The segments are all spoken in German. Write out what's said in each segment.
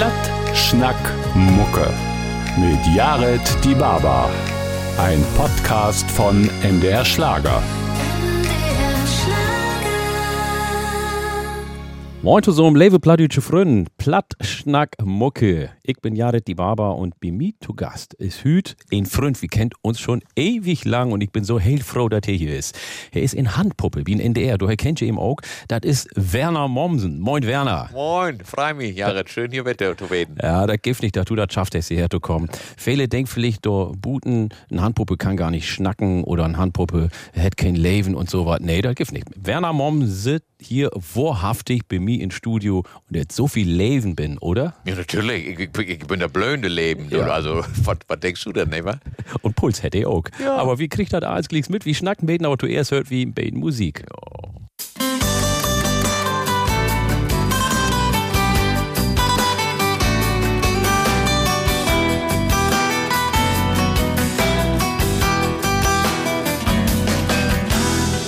Platt, Schnack, Mucke. Mit Jared Die Baba. Ein Podcast von MDR Schlager. Moin zusammen, liebe plattdeutsche Freunde, Platt, Schnack, Mucke. Ich bin Jared die Barber und bei mir zu Gast ist Hüt ein Freund, wir kennt uns schon ewig lang und ich bin so heilfroh, dass er hier ist. Er ist in Handpuppe, wie ein NDR, du ihr ihn auch. Das ist Werner Mommsen. Moin Werner. Moin, freu mich, Jared, schön hier mit dir zu reden. Ja, das gibt nicht, dass du das schaffst, hierher zu kommen. Viele denken vielleicht, du Buten, eine Handpuppe kann gar nicht schnacken oder eine Handpuppe hat kein Leben und so was. Nee, das gibt nicht. Werner Mommsen hier wahrhaftig bei mir im Studio und jetzt so viel Leben bin, oder? Ja, natürlich. Ich, ich, ich bin der blöde Leben. Ja. Also, was, was denkst du denn, ne? Und Puls hätte ich auch. Ja. Aber wie kriegt das alles gleich mit? Wie schnacken beten, aber du erst hört wie beten Musik. Ja.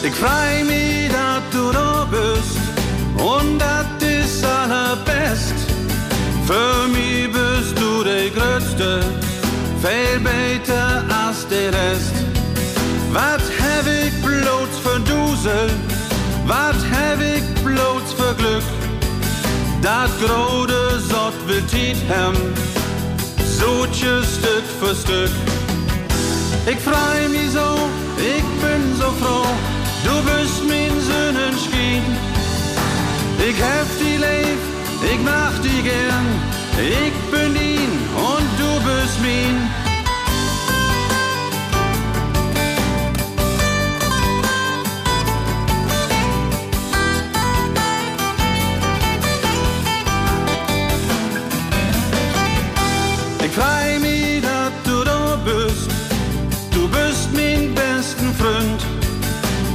Ich freu mich Für mich bist du der Größte, viel besser als der Rest. Was hab ich bloß für Dusel, was hab ich bloß für Glück? Dat grode Sott will tiet hem, so Stück für Stück. Ich freu mich so, ich bin so froh, du bist mein Sonnenschein. Ich hef die leef, ich mach die gern. Ich bin ihn und du bist mein. Ich freu mich, dass du da bist. Du bist mein besten Freund.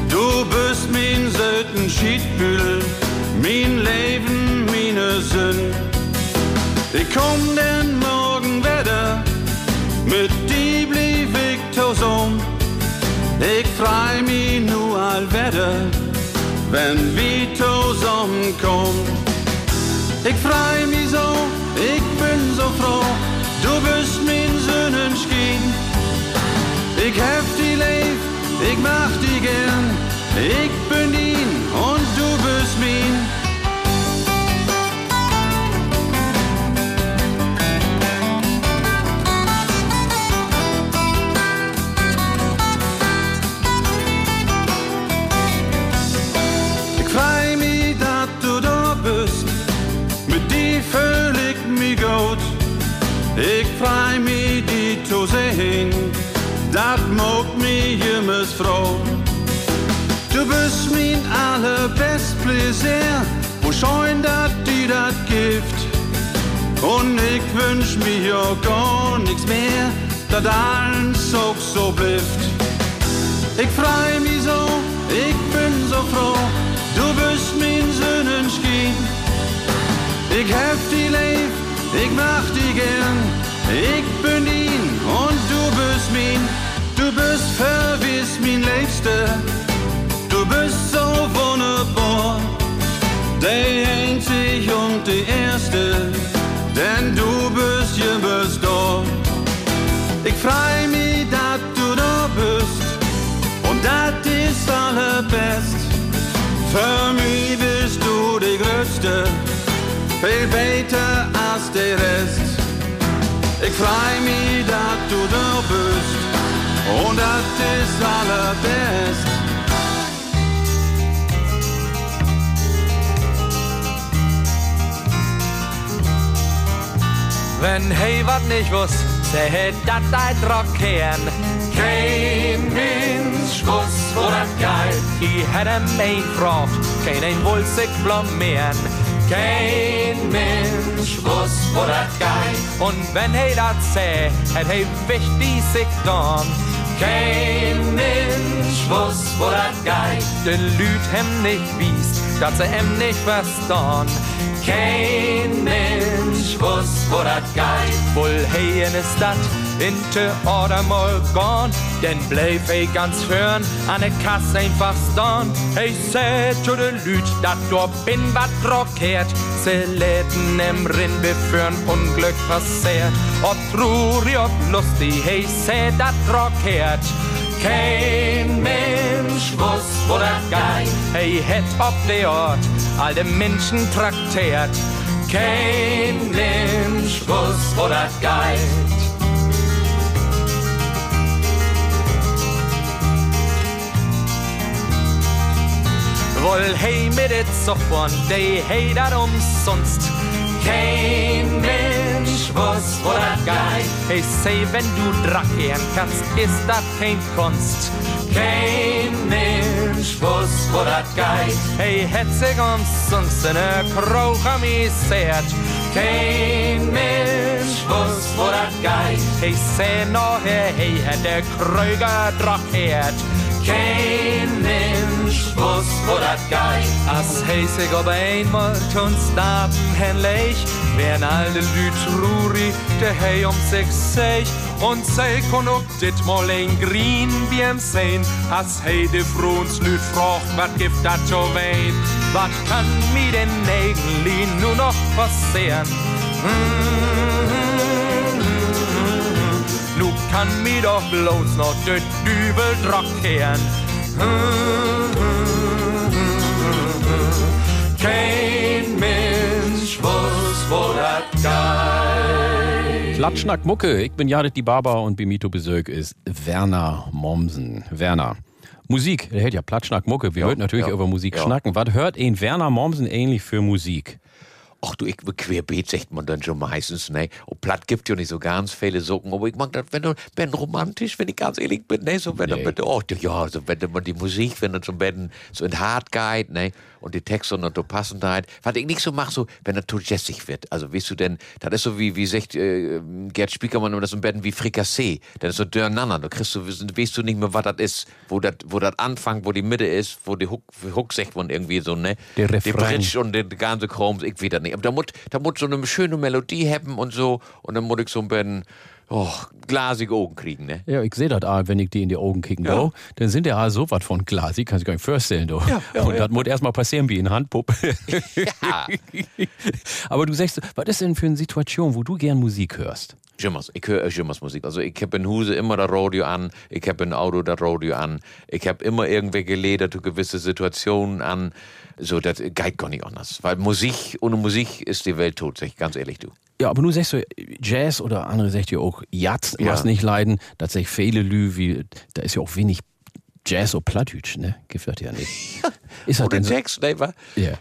Du bist mein selten Schiedbühl Sinn. Ich komm den Morgen wieder, mit die blieb ich zusammen. Ich freu mich nur all wieder, wenn wir zusammenkommen. Ich freu mich so, ich bin so froh, du bist mein Sonnenschein. Ich hef die Leib, ich mach die gern, ich bin ihn und du bist mein. Sehen, dat macht mich immer froh. Du bist mein allerbest Plaisir, wo schein dat die dat Gift. Und ich wünsch mir ja gar nichts mehr, dat alles so so blifft. Ich freu mich so, ich bin so froh, du bist mein Sonnenschein. Ich hef die Leib ich mach die gern, Liebste, du bist so wunderbar, der einzig und die Erste, denn du bist bist da. Ich freu mich, dass du da bist und das ist allerbest. Für mich bist du die Größte veel beter als de rest. Ik freu mich, dat du da bist und dat ist allerbest. Wenn hey wat nicht wusst, sähe dat ein Rockern. Kein Mensch wuss, wo dat geil. Ich hätte mich gefragt, kein ein wohl sich. Kein Mensch wuss, wo dat geht. Und wenn he dat seh, hätt he wichtig sich dann. Keinen Schwuss, wo dat geit. De Lüd hem nicht wies, dat se hem nicht verstorn. Kein Mensch wuss, wo dat geit. Wohl heien ist dat, inte oder mal morgon. denn bleib ej ganz hören, an der Kasse einfach stand. Ej sät jo de lyd, dat då bin wat rockert. Se läten em rinn beförn unglück passer. Och tror jag lustig, hej sät dat rockert. Kein Mensch wuss, wo das geht. Hey, hätt auf der Ort, alle Menschen traktiert. Kein Mensch wuss, wo das geht. Wohl hey mit it sofort, de hey dat umsonst. Kein Mensch wusst, wo dat geht. Hey, say, wenn du drachieren kannst, ist dat kein Kunst. Kein Mensch wusst, wo dat geht. Hey, het sich umsonst in a Kroch amüsiert. Kein Mensch wusst, wo dat geht. Hey, say, no, hey, hat der Krüger drachiert. Kein Mensch wo dat geht. As heisig ob einmal tun staben hänlich, wären alle Lüt truri, der hey um sich sech. Und sei kon ook dit mal ein green wie im Sehen. As hey de Fruns Lüt frocht, wat gibt dat so wein? Wat kann mi den Nägenli nur noch passieren? Nu kann mi doch bloß noch de Dübel drockieren. Kein Mensch wusst, wo dat geht. Klatschnack Mucke, ich bin Jared die Baba und Bimito Besög ist Werner Mommsen. Werner. Musik, der hält ja Platschnack Mucke. Wir hört natürlich ja, über Musik ja. schnacken. Was hört ein Werner Mommsen ähnlich für Musik? Ach du, ich querbeet, sagt man dann schon meistens, ne? Und platt gibt ja nicht so ganz viele Socken, aber ich mag das, wenn du, wenn romantisch, wenn ich ganz ehrlich bin, ne? So, wenn Nee. du, oh, ja, so, wenn man die Musik, wenn du so, wenn, so in hart geht, ne? Und die Texte und die Passendheit. Was ich nicht so mache, so, wenn das zu jazzig wird. Also, weißt du denn, das ist so wie, wie sagt, äh, Gerd Spiekermann immer das im Betten wie Frikassee. Das ist so durcheinander. Du kriegst so, weißt du nicht mehr, was das ist, wo das, wo das anfängt, wo die Mitte ist, wo die Hook, Hook sagt man irgendwie so, ne? Der Die Refrain. Bridge und den ganzen Chroms, ich wieder nicht. Aber da muss, da muss so eine schöne Melodie haben und so. Und dann muss ich so ein bisschen, oh, glasige Augen kriegen, ne? Ja, ich sehe das auch, wenn ich die in die Augen kicken Ja. dann sind ja so was von Glas, ich kann sich gar nicht vorstellen, du. Ja, ja, und ja. das muss erstmal passieren wie in Handpuppe. Ja. Aber du sagst, was ist denn für eine Situation, wo du gern Musik hörst? Jimmers, ich höre Jimmers Musik. Also ich habe in Huse immer das Radio an, ich habe in Auto das Radio an, ich habe immer irgendwelche Lieder zu gewisse Situationen an. So, das geht gar nicht anders. Weil Musik, ohne Musik ist die Welt tot, sag ich ganz ehrlich, du. Ja, aber du sagst so, Jazz oder andere sagt ja auch Jazz, Ja. was nicht leiden, sagt viele Lü, wie, da ist ja auch wenig Jazz oder Plattdeutsch, ne? Gibt das ja nicht. Ist Oder so, ne? wa? ja.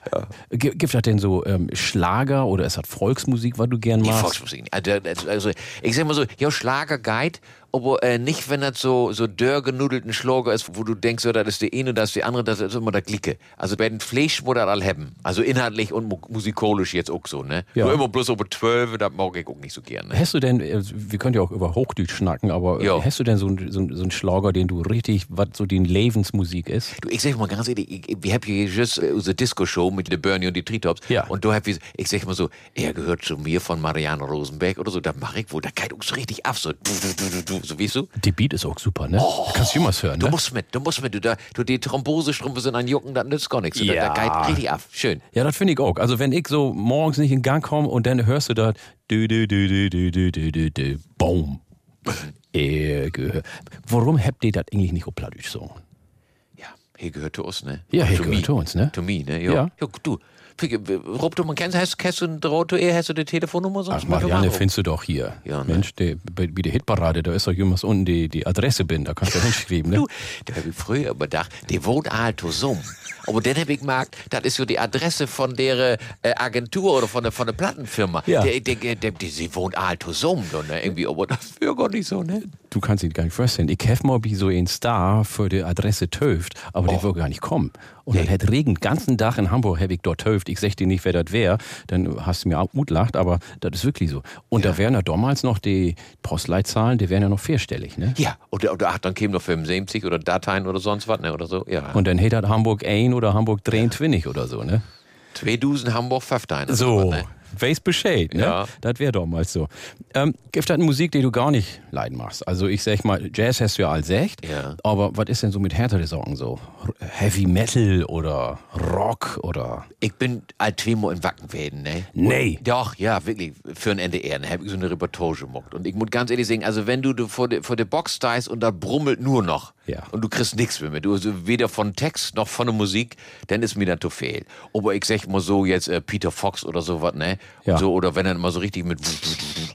Gi- Gibt das denn so ähm, Schlager oder ist das Volksmusik, was du gern machst? Volksmusik. Also, also ich sag mal so, ja, Schlager geht, aber äh, nicht, wenn das so, so dörrgenudelten Schlager ist, wo du denkst, ja, das ist die eine, das ist die andere, das ist immer der Glicke. Also bei den Fleisch muss das all haben. Also inhaltlich und mu musikalisch jetzt auch so, ne? Ja. Nur immer bloß über 12, das mag ich auch nicht so gerne. Ne? Hast du denn, äh, wir können ja auch über Hochdeutsch schnacken, aber äh, Ja. hast du denn so einen so, so einen Schlager, den du richtig, was so die Lebensmusik ist? Du, ich sag mal ganz ehrlich, ich, ich, wir haben hier just äh, unsere Disco-Show mit der Bernie und die Treetops. Ja. Und da hab ich, ich sag mal so, er gehört zu mir von Marianne Rosenberg oder so, da mach ich wohl, da geht uns richtig ab, so, du, du, du, du, du, so, weißt du? Die Beat ist auch super, ne? Kannst du immer hören, Du ne? musst mit, du musst mit, du, da, du die Thrombosestrümpfe sind an Jucken, das nützt gar nichts. Ja. da geht richtig ab. Schön. Ja, das finde ich auch. Also wenn ich so morgens nicht in Gang komme und dann hörst du das, du, du, du, du, du, du, du, du, du, boom. Gehör- Warum habt ihr das eigentlich nicht auf Plattdeutsch so? Ja, hier gehört zu uns, ne? Ja, hier gehört zu uns, ne? To me, ne? Ja. Ja. ja du, Rob, du, man kennst, hast, hast du ein zu ihr, hast du die Telefonnummer sonst? Ach, Marianne findest du doch hier. Ja, ne? Mensch, die, bei, der Hitparade, da ist doch jemand unten die, die Adresse bin, da kannst du hinschreiben, ne? Du, da hab ich früher überdacht, die wohnt halt so. Aber dann hab ich gemerkt, das ist so die Adresse von der äh, Agentur oder von der, von der Plattenfirma. Ja. Der, der, der, der, die, sie wohnt halt so, ne? Irgendwie, aber das wäre gar nicht so, ne? Du kannst ihn gar nicht vorstellen. Ich hef mal wie so ein Star für die Adresse Töft, aber der will gar nicht kommen. Und dann hätte Regen den ganzen Tag in Hamburg, hab ich dort Töft. Ich sag dir nicht, wer das wär. Dann hast du mir auch gut lacht, aber das ist wirklich so. Und da wären ja damals noch die Postleitzahlen, die wären ja noch vierstellig, ne? Ja, oder, oder ach, dann kämen noch 75 oder Dateien oder sonst was, ne? Oder so, ja. Und dann hätte das Hamburg ein oder Hamburg 23 oder so, ne? 2000 Hamburg 15. So, Ne? Weiß Bescheid, ne? Ja. Das wäre doch mal so. Ähm, gibt es eine Musik, die du gar nicht leiden machst? Also ich sag mal, Jazz hast du ja als echt, Ja. aber was ist denn so mit härteren Sorgen so? Heavy Metal oder Rock oder... Ich bin alt Twemo in Wackenwäden, ne? Nee. Und, doch, ja, wirklich. Für ein NDR, ne? Hab ich so eine Reportage gemacht. Und ich muss ganz ehrlich sagen, also wenn du, du vor der vor der Box stehst und da brummelt nur noch. Ja. Und du kriegst nichts mehr mit. Du also weder von Text noch von der Musik, dann ist mir das zu viel. Aber ich sag mal so jetzt äh, Peter Fox oder sowas, ne? Ja. So, oder wenn er mal so richtig mit,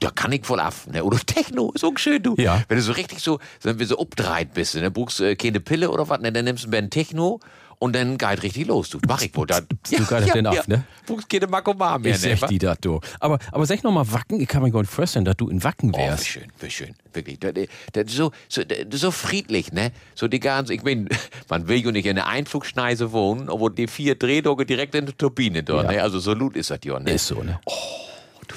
da kann ich voll ab, ne? Oder Techno, ist auch schön, du. Ja. Wenn du so richtig so, wenn wir so updreit bist, ne? Brauchst äh, keine Pille oder was, ne? Dann nimmst du einen Techno und dann geht richtig los, du. Mach ich wohl. Da, Du gehst denn ab, ne? Brauchst keine Makoman mehr, Ich ne? sag die das, du. Aber, aber sag noch mal Wacken, ich kann mir gar nicht vorstellen, dass du in Wacken Oh, wie wärst. schön, wie schön, wirklich. Das, das so, so, das so friedlich, ne? So die ganze, ich mein, man will ja nicht in der Einflugschneise wohnen, aber die vier Drehdocke direkt in der Turbine dort, Ja. ne? Also so gut ist das ja, ne? Ist so, ne?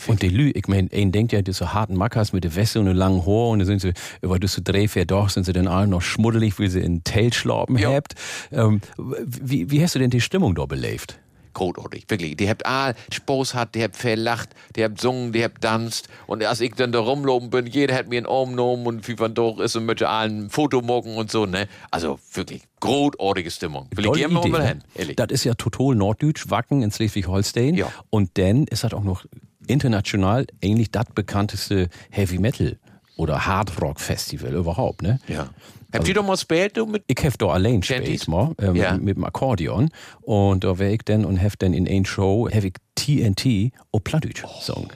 Und die Lü, ich mein, ein denkt ja, die so harten Mackers mit der Weste und einem langen Haar und dann sind sie, über das so doch, sind sie dann alle noch schmuddelig, wie sie in Tail schlappen Ja. habt. Ähm, wie, wie hast du denn die Stimmung da belebt? großartig, wirklich. Die habt all Spaß hat, die habt verlacht, die habt gesungen, die habt tanzt. Und als ich dann da rumloben bin, jeder hat mir einen Arm genommen und wie man doch ist und möchte allen ein Foto machen und so, ne? Also wirklich, großartige Stimmung. Will ich mal ne? hin, ehrlich. Das ist ja total norddeutsch, Wacken in Schleswig-Holstein. Ja. Und dann ist das auch noch international eigentlich das bekannteste Heavy Metal oder Hard Rock Festival überhaupt, ne? Ja. Habt ihr doch mal gespielt, mit Ich hef da allein gespielt mal, ähm, Ja. mit dem Akkordeon. Und da wär ich dann und hef dann in ein Show, hef ich TNT auf Plattdeutsch Oh.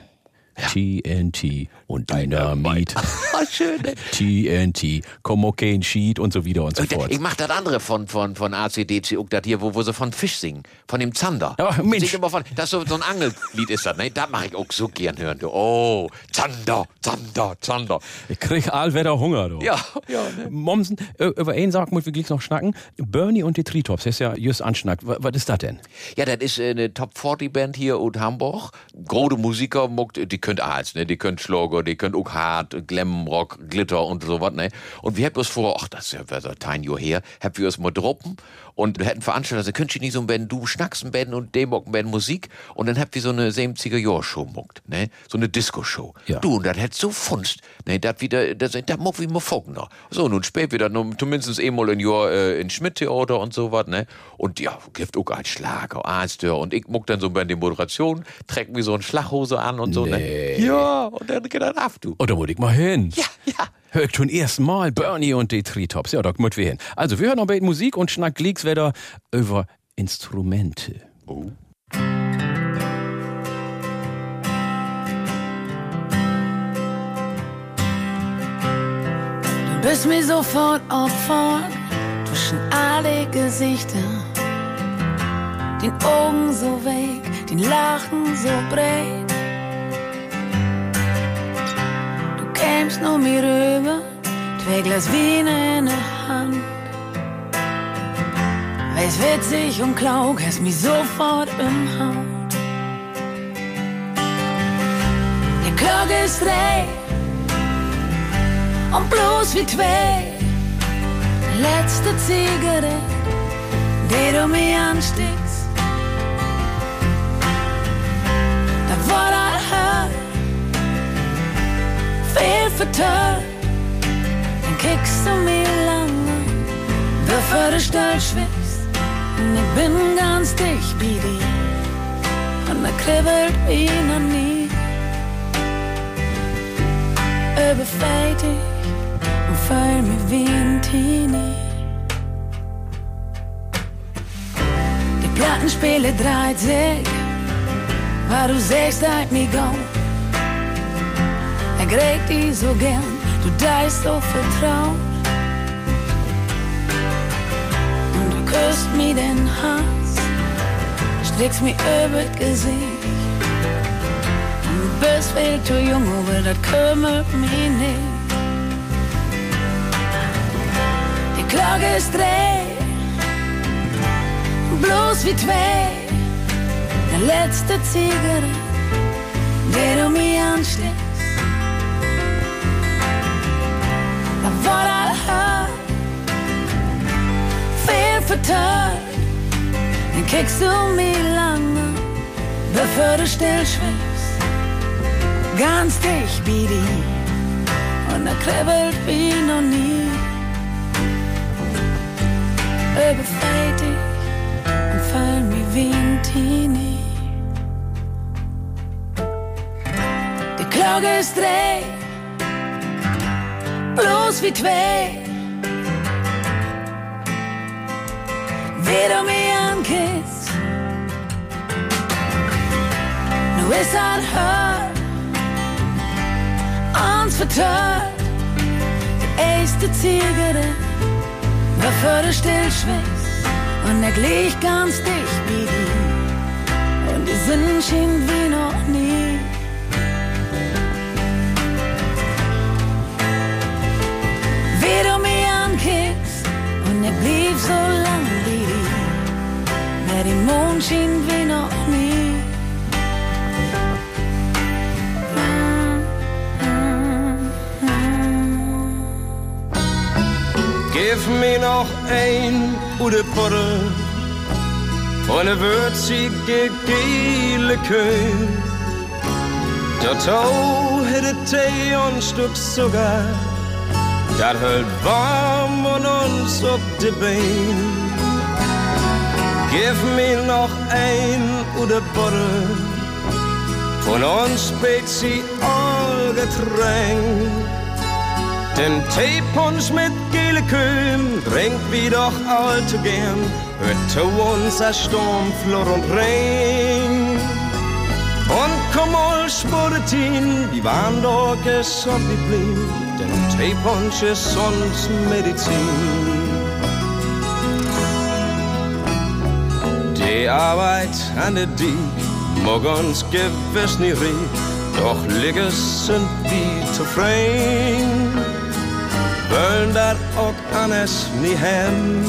TNT und Dynamit. Ah, schön? TNT, ein Sheet und so wieder und so fort. Ich mach das andere von, von, von ACDC, das hier, wo, wo sie von Fisch singen. Von dem Zander. Ach, Mensch. Sing immer von, das ist so, so ein Angellied ist das, ne? Das mach ich auch so gern hören, du. Oh, Zander, Zander, Zander. Ich krieg allwetter Hunger, du. Ja, ja, ne? Mommsen, äh, über einen Sachen muss ich gleich noch schnacken. Bernie und die Treetops, das ist ja just anschnackt. Was, ist das denn? Ja, das ist äh, eine Top 40 Band hier aus Hamburg. Große Musiker, die könnt alles, ne? Die könnt Schlager, die könnt auch Hard, Glam, Rock, Glitter und so was, ne? Und wir haben uns vor, ach, das ist ja was, ein Jahr her, haben wir uns mal droppen und wir hätten veranstaltet, also könnt ihr nicht so ein Band, du schnackst ein Band und dem ein Band Musik und dann habt ihr so eine 70er Jahr Show muckt, ne? So eine Disco-Show. Ja. Du, und das hätt so funst, ne? Das wieder, das, das muck wie mal folgen noch. So, nun spät wieder, noch, zumindest einmal ein Jahr äh, in Schmidt-Theater und so was, ne? Und ja, gibt auch ein Schlager, Arzt, und ich muck dann so bei der Moderation, trägt mir so eine Schlaghose an und so, Nee. ne? Ja, und dann geht das ab, du. Oh, da muss ich mal hin. Ja, ja. Hör ich schon erst mal Bernie und die Treetops. Ja, da müssen wir hin. Also, wir hören noch ein bisschen Musik und schnack gleich wieder über Instrumente. Du bist mir sofort auffahren zwischen alle Gesichter. Den Augen so weg, den Lachen so breit. Kämst nur mir rüber, zwei Glas Wein in der Hand. Weiß witzig und klau, hast mich sofort im Haut. Die Glocke ist drei und bloß wie zwei. Letzte Zigarette, die du mir ansteckst. Da war das hart, du mir lange, bevor du still schwimmst. Und ich bin ganz dicht bei dir. Und da kribbelt wie noch nie. Überfällt dich und fühl mich wie ein Teenie. Die Plattenspiele dreht sich, weil du sagst, halt mich go. Er kriegt die so gern, du deist so vertraut. Und du küsst mir den Hals, strickst mir über das Gesicht. Und du bist viel zu jung, aber das kümmert mich nicht. Die Glocke ist drei, bloß wie zwei. Der letzte Zigarette, der du mir ansteckst. War das hart, viel vertört. Dann kickst du mir lange, bevor du still schwimmst. ganz dicht wie die und er kribbelt wie noch nie. Überfällt dich und fall mir wie ein Teenie. Die Glocke ist dreh, bloß wie zwei. Wie du mich ankisst, nu ist halt hört, uns vertört. Die erste Zigarette, bevor du still schwitzt und er glich ganz dicht wie die und die Sinn schien wie noch und er blieb so lang wie die, der die Mond schien wie noch nie. Gib mir noch ein oder Butter von der würzige gele Köhl. Dazu hätte Tee und Stück Zucker, das hält warm und uns auf die Beine. Gib mir noch ein oder Butter von uns Spezialgetränk. Den Teepunsch mit gele Kühen trinkt wie doch allzu gern. Hört zu uns ein Sturm, Flor und Regen. Und komm mal, Spuritin, die waren doch gesund geblieben. Denn Teepunsch ist uns Medizin. Die Arbeit an der Diek mag uns gewiss nie riech, doch Ligges sind wie zufrieden wollen dat auch anders nie hem.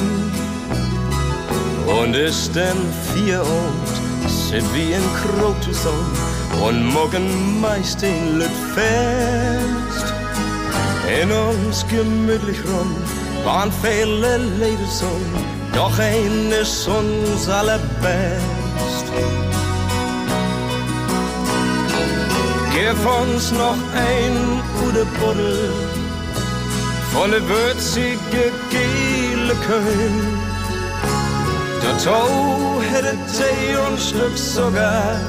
Und ist denn vier und sind wie in Krotuson und morgen meist in Lüt fest. In uns gemütlich rum waren viele Leder so, doch ein ist uns allerbest. Gib uns noch ein gute Buddel von der würzige gele Köln. Dazu hätte Tee und Stück Zucker,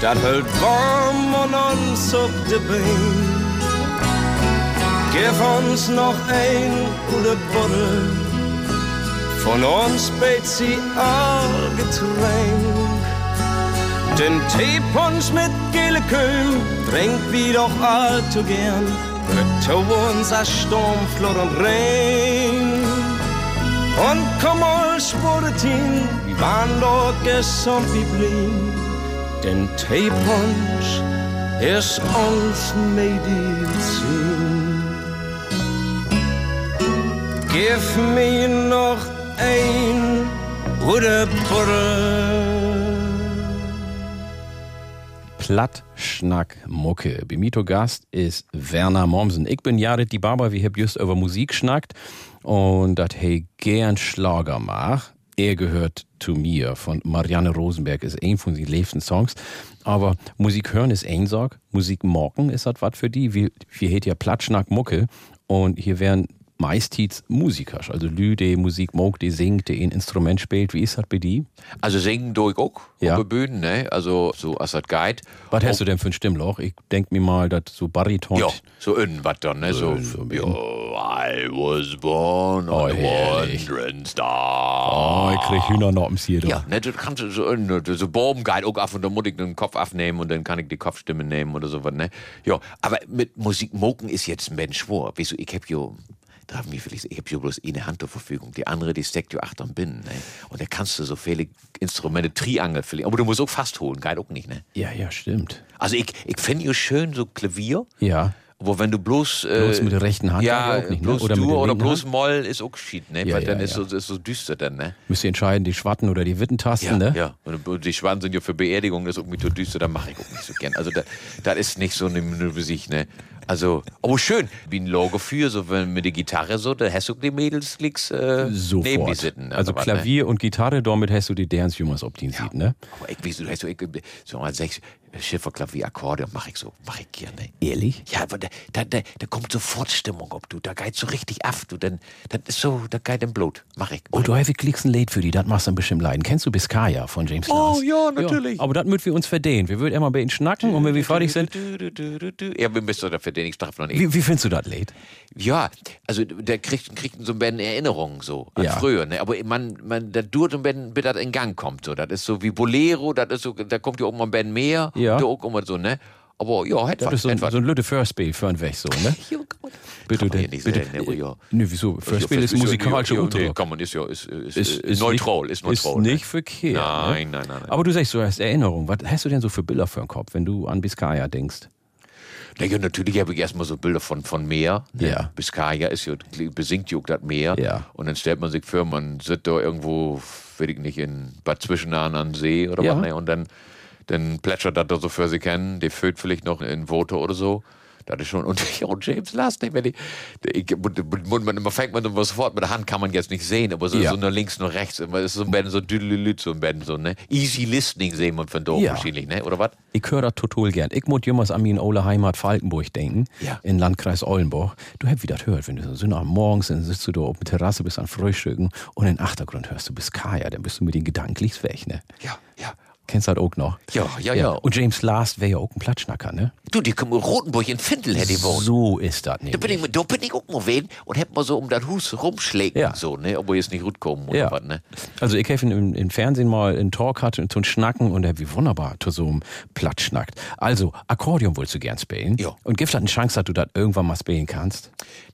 das hält warm und uns auf die Beine. Gib uns noch ein gute Buddel von uns Spezialgetränk. Den Teepunsch mit Köln trinkt wie doch allzu gern. Hört zu uns ein Sturm, Flor und Regen. Und komm mal, Spuritin, wir waren doch gesund wie blieb. Denn Teepunsch ist uns Medizin. Gib mir noch ein oder Butter. Plattschnack Mucke. Bemito Gast ist Werner Mommsen. Ich bin Jared die Barber, wir haben just über Musik schnackt und dat hey gern Schlager mach. Er gehört zu mir von Marianne Rosenberg, ist ein von den liebsten Songs. Aber Musik hören ist ein Sorg, Musik morgen ist das was für die. Wir, wir hätt ja Plattschnack Mucke und hier wären meistens Musiker, also Lü, die Musik mag, die singt, die ein Instrument spielt. Wie ist das bei die? Also singen durch auch Ja. auf der Bühne, ne? Also so als das Guide. Was hast du denn für ein Stimmloch? Ich denk mir mal, dass so Bariton. Ja, so irgendwas dann, ne? So, so ein yo, I was born Oh, on a wandering star. Oh, ich krieg Hühnernoppens hier. Ja, ne, das kannst du so, irgendeine- so Bobenguide auch ab und dann muss ich den Kopf aufnehmen und dann kann ich die Kopfstimme nehmen oder sowas, ne? Ja, aber mit Musik moken ist jetzt ein Mensch. Weißt du, ich hab jo, darf mich vielleicht, ich hab jo bloß eine Hand zur Verfügung. Die andere, die steckt jo achter Binnen, ne? Und da kannst du so viele Instrumente, Triangel vielleicht, aber du musst auch fast holen, geht auch nicht, ne? Ja, ja, stimmt. Also ich, ich finde jo schön so Klavier, Ja. wo wenn du bloß, äh, Bloß mit der rechten Hand ja, aber auch nicht, ne? bloß Oder mit Dur der oder bloß Hand? Moll ist auch schied, ne? Ja, Weil ja, dann ist, ja. so, ist so düster dann, ne? Müsst ihr entscheiden, die Schwatten oder die Wittentasten, Ja, ne? ja. Und die Schwanen sind ja für Beerdigung, das ist irgendwie zu düster, da mache ich auch nicht so gern. Also da, das ist nicht so eine Minute für sich, ne? Also, aber schön, wie ein Logo für, so wenn mit der Gitarre so, da hast du die Mädels links äh, neben die sitzen. also was, ne? Klavier und Gitarre, damit hast du die Dance Jüngers ob die sieht, ne? Aber ich, wie, du hast so, ich, so mal sechs, Schifferklavier, Akkordeon, mach ich so, mach ich gerne. Ehrlich? Ja, aber da, da, da, da kommt sofort Stimmung ob du, da geht so richtig af, du, dann, das ist so, da geht im Blut, mach ich. Und du hast klickst ein Lied für die, das machst du dann bestimmt leiden. Kennst du Biskaya von James Oh, Last? ja, natürlich. aber das müssen wir uns verdienen. Wir würden immer bei ihnen schnacken und wenn wir fertig sind. Ja, wir müssen dafür den ich darf noch nicht. Wie, wie findest du das Lied? Ja, also der kriegt, kriegt so ein bisschen Erinnerungen so an Ja. früher, ne? Aber man, man, das dauert ein bisschen, bis das in Gang kommt. So. Das ist so wie Bolero, das ist so, da kommt ja mal ein bisschen mehr, Ja. Da auch immer so, ne? Aber ja, Das etwas, ist so ein, so ein Lütte Firstspiel für einen Weg, so, ne? Bitte, man denn- nicht bitte. sagen, ne? Ja. Nö, wieso? Firstspiel ist ja- musikalischer ja, nee, Ausdruck. kann man, ist ja, ist, ist, Ist, ist, neutral, ist neutral. Ist ne? nicht verkehrt. Nein, ne? nein, nein, nein. Aber du sagst, du hast Erinnerung. Was hast du denn so für Bilder für den Kopf, wenn du an Biskaya denkst? Na ja, natürlich habe ich erstmal so Bilder von, von Meer. Ne? Ja. Biskaya ist ja, besingt ja das Meer. Ja. Und dann stellt man sich vor, man sitzt da irgendwo, weiß ich nicht, in Bad Zwischenahn an See oder Ja. was, ne? Und dann, dann plätschert das da so für sie kennen, die füllt vielleicht noch in Voto oder so. Das ist schon, und, und James Last, wenn die, ich, man, man, man fängt man immer sofort mit der Hand, kann man jetzt nicht sehen, aber so, Ja. so nach links, nach rechts, immer ist so ein bisschen so düdelülüt, so ein bisschen so, ne? Easy Listening sehen wir von da Ja. wahrscheinlich, ne? Oder was? Ich höre das total gern. Ich muss jemals an meine Ole Heimat Falkenburg denken, Ja. in Landkreis Oldenburg. Du hättest wieder hört, wenn du so am morgens, dann sitzt du da auf der Terrasse, bist an Frühstücken und im Achtergrund hörst du Biskaya, dann bist du mit den gedanklich weg, ne? Ja, ja. Kennst du das auch noch? Ja, ja, ja. Und James Last wäre ja auch ein Platschnacker, ne? Du, die kommen in Rotenburg in Findel, hätte ich wohnt. So ist das Da bin, ich, da bin ich auch mal wen und hätte mal so um das Hus rumschlägen, Ja. so, ne? Obwohl jetzt nicht gut kommen oder Ja. was, ne? Also ich habe im, im Fernsehen mal einen Talk hatte und so ein Schnacken und er wie wunderbar zu so einem Platsch schnackt. Also Akkordeon wolltest du gern spielen. Ja. Und gibt das eine Chance, dass du das irgendwann mal spielen kannst?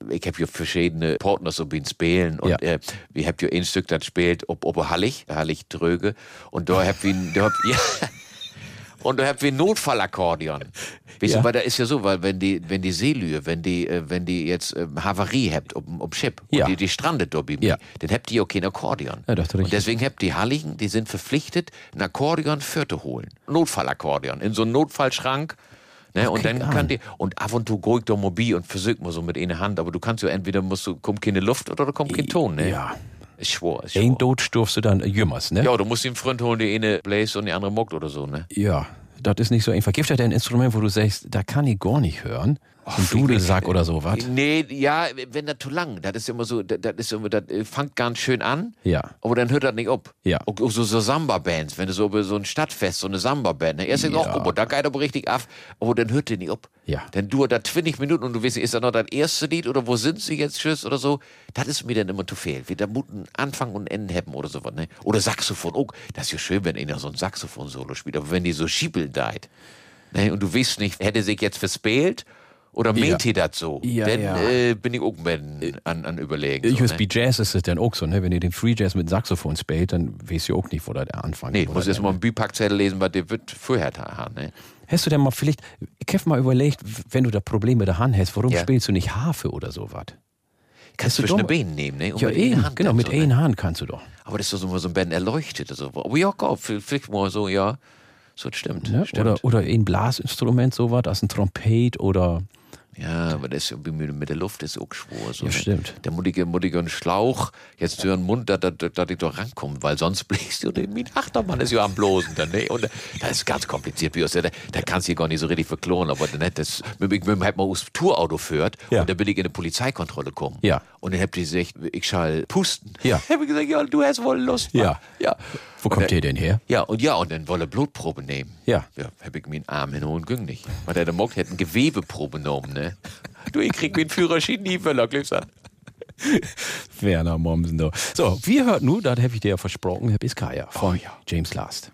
Ich habe ja verschiedene Partner so bin spielen und Ja. äh, wir habt ja ein Stück das spielt ob ob Hallig, Hallig Dröge und da habt wir da habt ja und da habt wir Notfallakkordeon. Weißt Ja. du, weil da ist ja so, weil wenn die wenn die Seelühe, wenn die äh, wenn die jetzt äh, Havarie habt um um Schiff und Ja. die, die strandet da Ja. dann habt ihr auch kein Akkordeon. Ja, das und deswegen habt die Halligen, die sind verpflichtet, ein Akkordeon für zu holen. Notfallakkordeon in so einen Notfallschrank. Ne, und dann kann an. die, und ab und zu go ich doch mobil und versuch mal so mit einer Hand, aber du kannst ja entweder musst du, kommt keine Luft oder da kommt kein Ton, ne? Ja. Ist schwor, Ein schwor. Tod stufst du dann jümmers, ne? Ja, du musst den Freund holen, die eine bläst und die andere mockt oder so, ne? Ja, das ist nicht so einfach. Gibt es ein Instrument, wo du sagst, da kann ich gar nicht hören? Ein Dudelsack oder so, was? Nee, ja, wenn das zu lang, das ist immer so, das, das ist immer, das äh, fängt ganz schön an, Ja. aber dann hört das nicht ab. Ja. Auch, auch so, so Samba-Bands, wenn du so so ein Stadtfest, so eine Samba-Band, ne? Erst ja. auch, aber da geht aber richtig ab, aber dann hört der nicht ab. Ja. Dann du da 20 Minuten und du weißt, ist das noch das erste Lied oder wo sind sie jetzt, tschüss oder so, das ist mir dann immer zu viel. Wir da muten Anfang und Ende haben oder sowas, ne? Oder Saxophon, oh, das ist ja schön, wenn einer so ein Saxophon-Solo spielt, aber wenn die so schiebeln deit, ne? Und du weißt nicht, hätte sich jetzt verspielt oder meint ihr das so? Ja, dann ja. Äh, bin ich auch ein an, an überlegen. So, weiß, ne? Jazz ist es dann auch so, ne? Wenn ihr den Free Jazz mit Saxophon spielt, dann weißt du auch nicht, wo da der Anfang Nee, ist. wo muss da jetzt der- mal einen Bipackzettel lesen, was der wird vorher haben. Ne? Hast du denn mal vielleicht, ich habe mal überlegt, wenn du da Probleme mit der Hand hast, warum Ja. spielst du nicht Harfe oder sowas? Kannst du zwischen den Beinen nehmen, ne? Und Ja, eben, Hand genau, mit so, einer ne? Hand kannst du doch. Aber das ist doch immer so ein bisschen erleuchtet. So. Aber ja, Gott, vielleicht mal so, ja. So, das stimmt. Ne? stimmt. Oder, oder ein Blasinstrument, sowas, als ein Trompet oder. Ja, aber das ist irgendwie mit, mit der Luft ist auch schwor. So, Ja, stimmt. Der mutige, mutige einen Schlauch jetzt zu ihren Mund, dass, dass, dass ich doch rankomme, weil sonst bläst du den mit Achtermann ist ja am Blosen dann, ne? Und das ist ganz kompliziert, wie aus der, da kannst du hier gar nicht so richtig verkloren, aber ne, das, mit, mit, mit, halt mal aufs Tourauto führt Ja. und dann bin ich in eine Polizeikontrolle gekommen. Ja. Und dann habt ihr gesagt, ich schall pusten. Ja. Hab ich gesagt, ja, du hast wohl Lust. Mann. Ja. Ja. Wo kommt ihr denn her? ja, und ja, und dann wolle Blutprobe nehmen. Ja. Ja, hab ich mir einen Arm hin und ging nicht. Weil der Mock hätte eine Gewebeprobe genommen, ne? Du, ich krieg meinen Führerschein nie, Wöller, Glücksan. Werner Mommsen. So, wir hört nu, das habe ich dir ja versprochen, Herr Biskaya von James Last.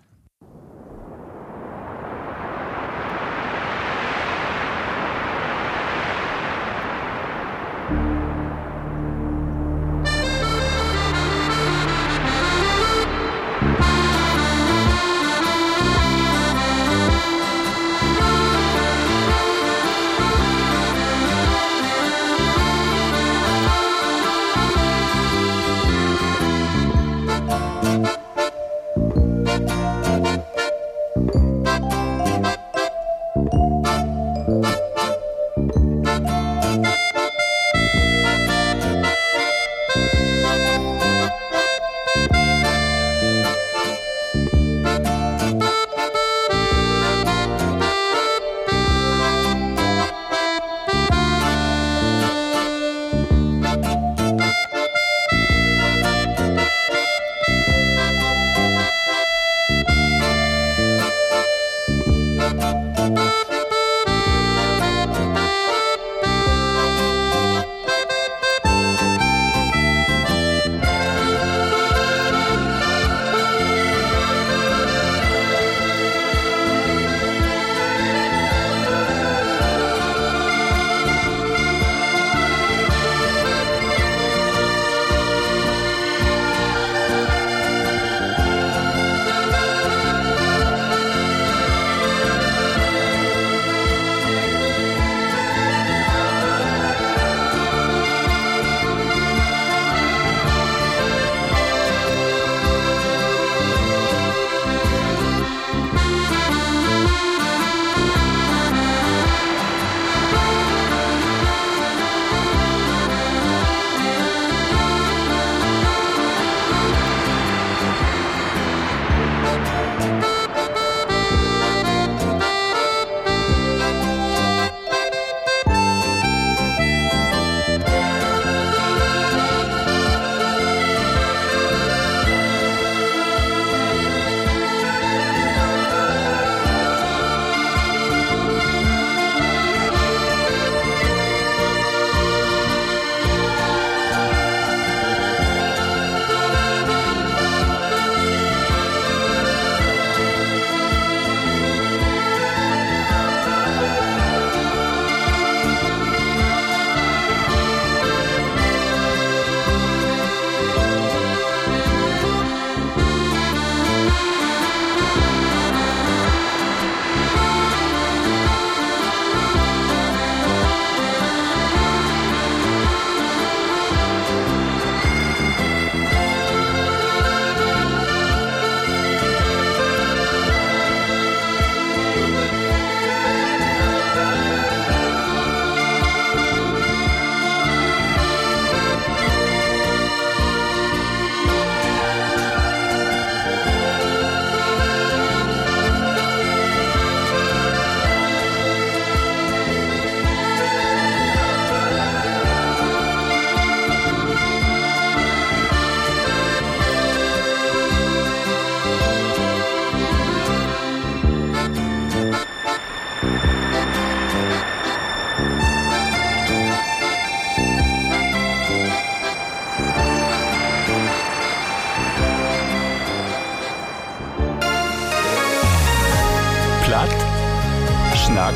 Schnack,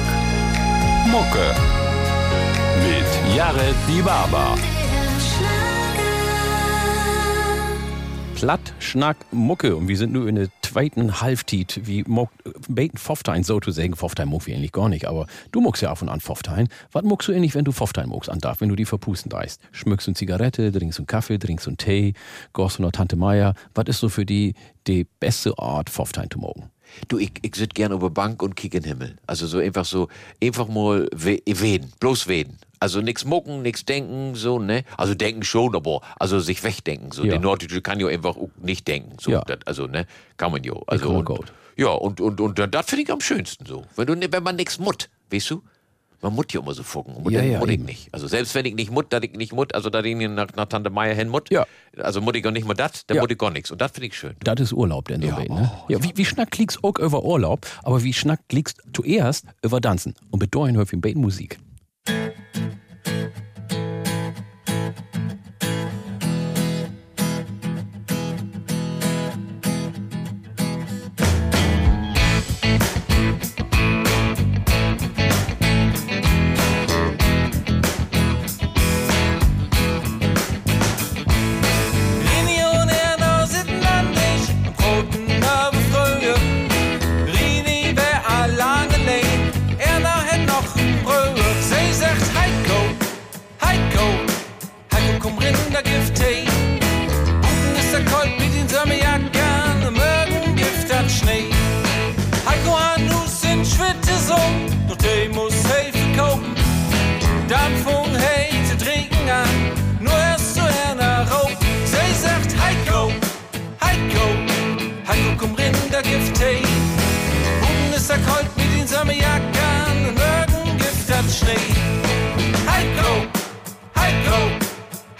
Mucke. Mit Jared Die Barber. Platt, Schnack, Mucke. Und wir sind nur in der zweiten Halbtit, wie Muck, beten Pfofftein, so zu sagen. Pfofftein muck wir eigentlich gar nicht, aber du muckst ja auf und an Pfofftein. Was muckst du eigentlich, wenn du Pfofftein muckst an darf, wenn du die verpusten deist? Schmückst du eine Zigarette, trinkst du einen Kaffee, trinkst du einen Tee, gehst du noch Tante Meier? Was ist so für die die beste Art, Pfofftein zu mogen? Du, ich, ich sit gern über Bank und kick in den Himmel. Also so einfach so, einfach mal we weden, bloß weden. Also nix mucken, nix denken, so, ne? Also denken schon, aber also sich wegdenken. So, Ja. der Norddeutsche kann ja einfach nicht denken. So, Ja. dat, also, ne? Kann man ja. Also, und, ja, und, und, und, das finde ich am schönsten so. Wenn, du, wenn man nix mutt, weißt du? Man muss ja immer so gucken. Und Ja, ja, ich nicht. Also selbst wenn ich nicht mutt, dass ich nicht mutt, also da ich nach, nach Tante Meier hin mutt, Ja. also mutt ich auch nicht mal das, dann Ja. mutt ich gar nichts. Und das finde ich schön. Das ist Urlaub, denn so Ja, weit, ne? Ja, wie, wie schnack klickst auch über Urlaub, aber wie schnack klickst zuerst über Tanzen und mit dahin hör ich Musik.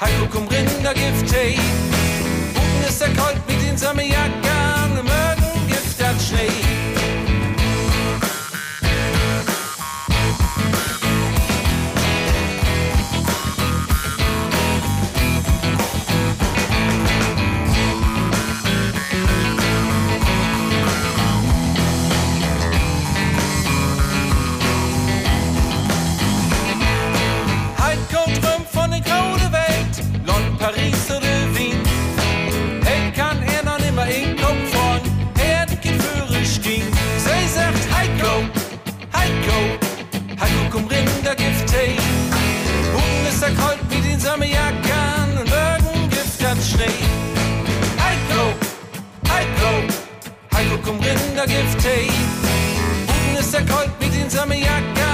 Heiko komm rin, da gibt Tee. Oben ist der Colt mit den Sommerjackern komm rin, da gibt Tee. Unten ist der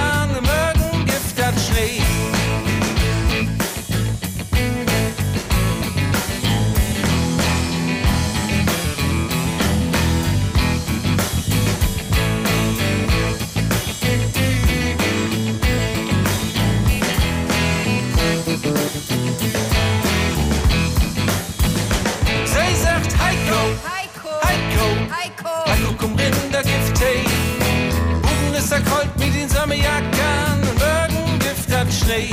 Schnee.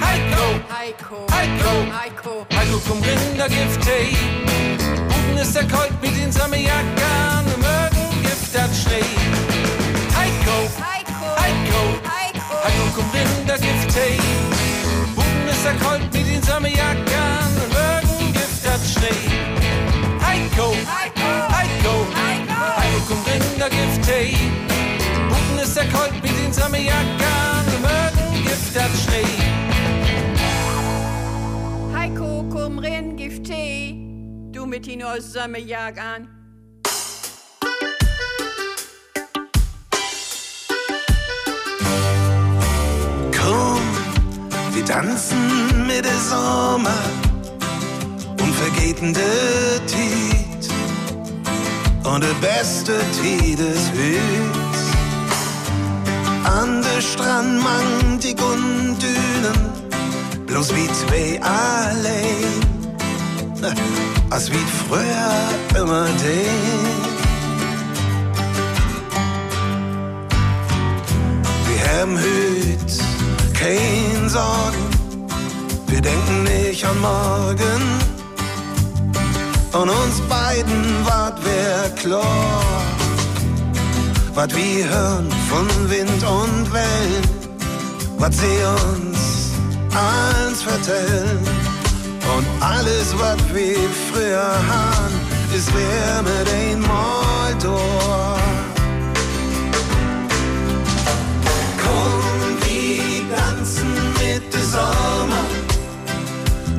Heiko, Heiko, Heiko, Heiko, Heiko, komm rin, da gibt Tee. Oben ist der Colt mit den Sommerjackern und morgen gibt das Schnee. Heiko, Heiko, Heiko, Heiko, Heiko, komm rin, da gibt Tee. Oben ist der Colt mit den Sommerjackern und morgen gibt das Schnee. Heiko, Heiko, Heiko, Heiko. Heiko, komm rin, da gibt Tee. Unten ist der Colt mit den Sommerjackern Du mit den Sommerjag an. Komm, wir tanzen mit der Sommer und vergeten de Tiet. Und der beste Tiet ist Hüts. An der Strand mang die Gundünen, bloß wie zwei allein. Als wie früher immer den. Wir haben Hüt, kein Sorgen, wir denken nicht an morgen. Und uns beiden ward wer klar. was wir hören von Wind und Wellen, was sie uns eins vertellen. Und alles, was wir früher haben, ist wer mit einmal durch. Komm, wir tanzen mit der Sommer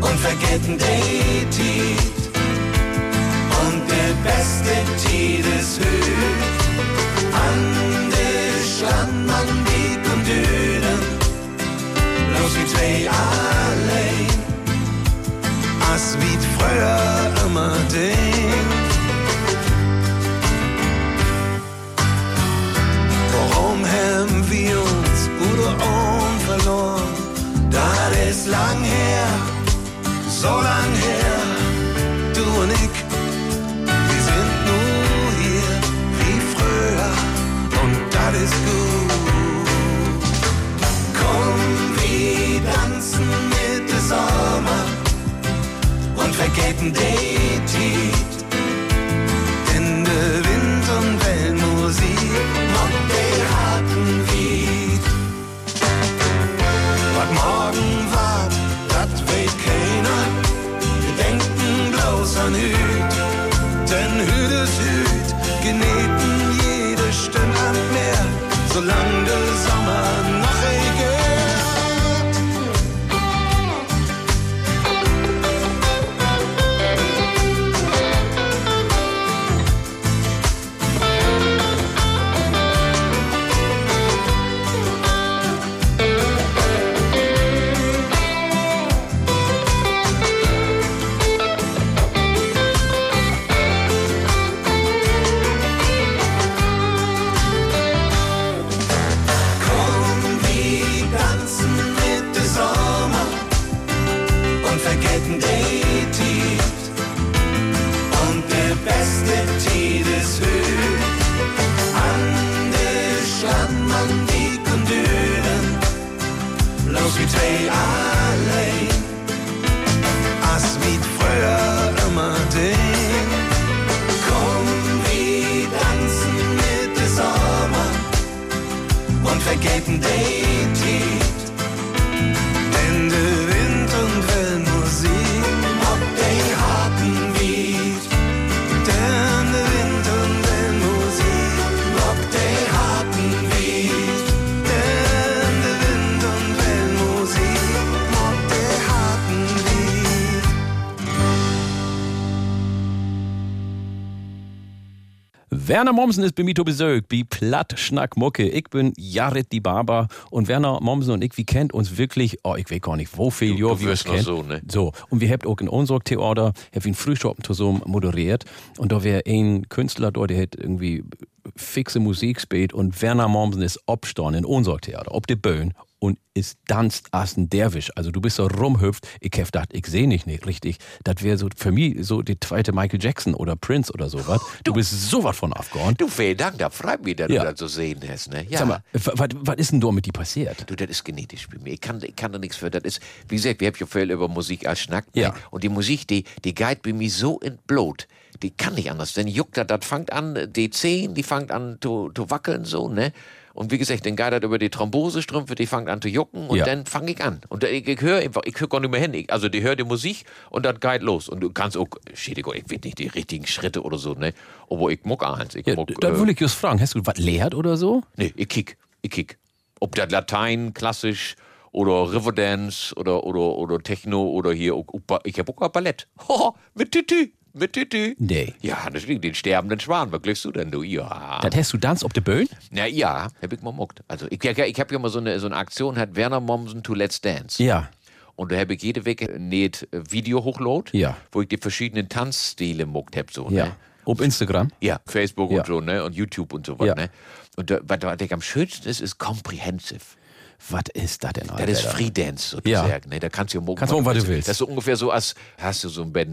und vergessen die Tiet. Und der beste Tiet ist höher. An der Strand, an Weg und Dünen, los wie zwei allein. As wie früher immer den. Warum haben wir uns oder um verloren? Das ist lang her, so lang her, du und ich. Wir sind nur hier wie früher und das ist gut. Und vergessen die Tiet. In der Wind- und Wellenmusik macht die harten Lied. Was morgen wart, das weiß keiner. Wir denken bloß an Hüt, denn Hüt ist Hüt, geneten jede Stunde am Meer, solange der Sommer Werner Mommsen ist bei mir Besuch, bei Platt Schnack Mucke. Ich bin Jared die Barber und Werner Mommsen und ich, wir kennt uns wirklich, oh, ich weiß gar nicht, wo viel du wir uns kennen. so, ne? So, und wir habt auch in unserem Theater, hab ihn Frühschoppen zusammen moderiert und da wäre ein Künstler dort, der hat irgendwie fixe Musik spielt und Werner Mommsen ist obstorn in unserem Theater, ob die Böen und ist tanzt as ein Derwisch. Also du bist so rumhüpft, ich hab gedacht, ich sehe nicht, nicht richtig. Das wäre so für mich so die zweite Michael Jackson oder Prince oder sowas. Du bist sowas von aufgehauen. Du, vielen Dank, da freut mich, dass Ja. du das so sehen hast. Ne? Ja. Sag mal, was ist denn da mit dir passiert? Du, das ist genetisch bei mir. Ich kann, ich kann da nichts für. Das ist, wie gesagt, wir haben ja viel über Musik als Schnack. Ja. Ne? Und die Musik, die, die geht bei mir so in Blut. Die kann nicht anders. Denn juckt das, das fängt an, die Zehen, die fängt an zu, zu wackeln, so, ne? Und wie gesagt, dann geht das über die Thrombosestrümpfe, die fängt an zu jucken und Ja. dann fange ich an. Und ich, ich höre einfach, ich höre gar nicht mehr hin. Ich, also, die hört die Musik und das geht los. Und du kannst auch, Schädigung, ich weiß nicht die richtigen Schritte oder so, ne? Aber ich muck eins. Ich Ja, muck, da äh, will ich just fragen, hast du was lehrt oder so? Nee, ich kick. Ich kick. Ob das Latein, klassisch oder Riverdance oder, oder, oder Techno oder hier, ich hab auch Ballett. Ho, mit Tütü. Mit Tütü. Nee. Ja, natürlich, den sterbenden Schwan. Was glückst du denn, du? Ja. Das hast du tanzt auf der Böen? Na ja, hab ich mal muckt. Also, ich, ich, ich hab ja mal so eine, so eine Aktion, hat Werner Mommsen to Let's Dance. Ja. Und da habe ich jede Woche näht Video hochload, Ja. wo ich die verschiedenen Tanzstile muckt hab, so, Ja. ne? Auf Instagram? Ja, Facebook Ja. und so, ne? Und YouTube und so was, Ja. ne? Und da, was, was ich am schönsten ist, ist comprehensive. Was ist das denn, Das Alter? ist Free Dance sozusagen. Ne? Da kannst du ja Kannst du machen, was du willst. Das ist so ungefähr so, als hast du so ein Bett,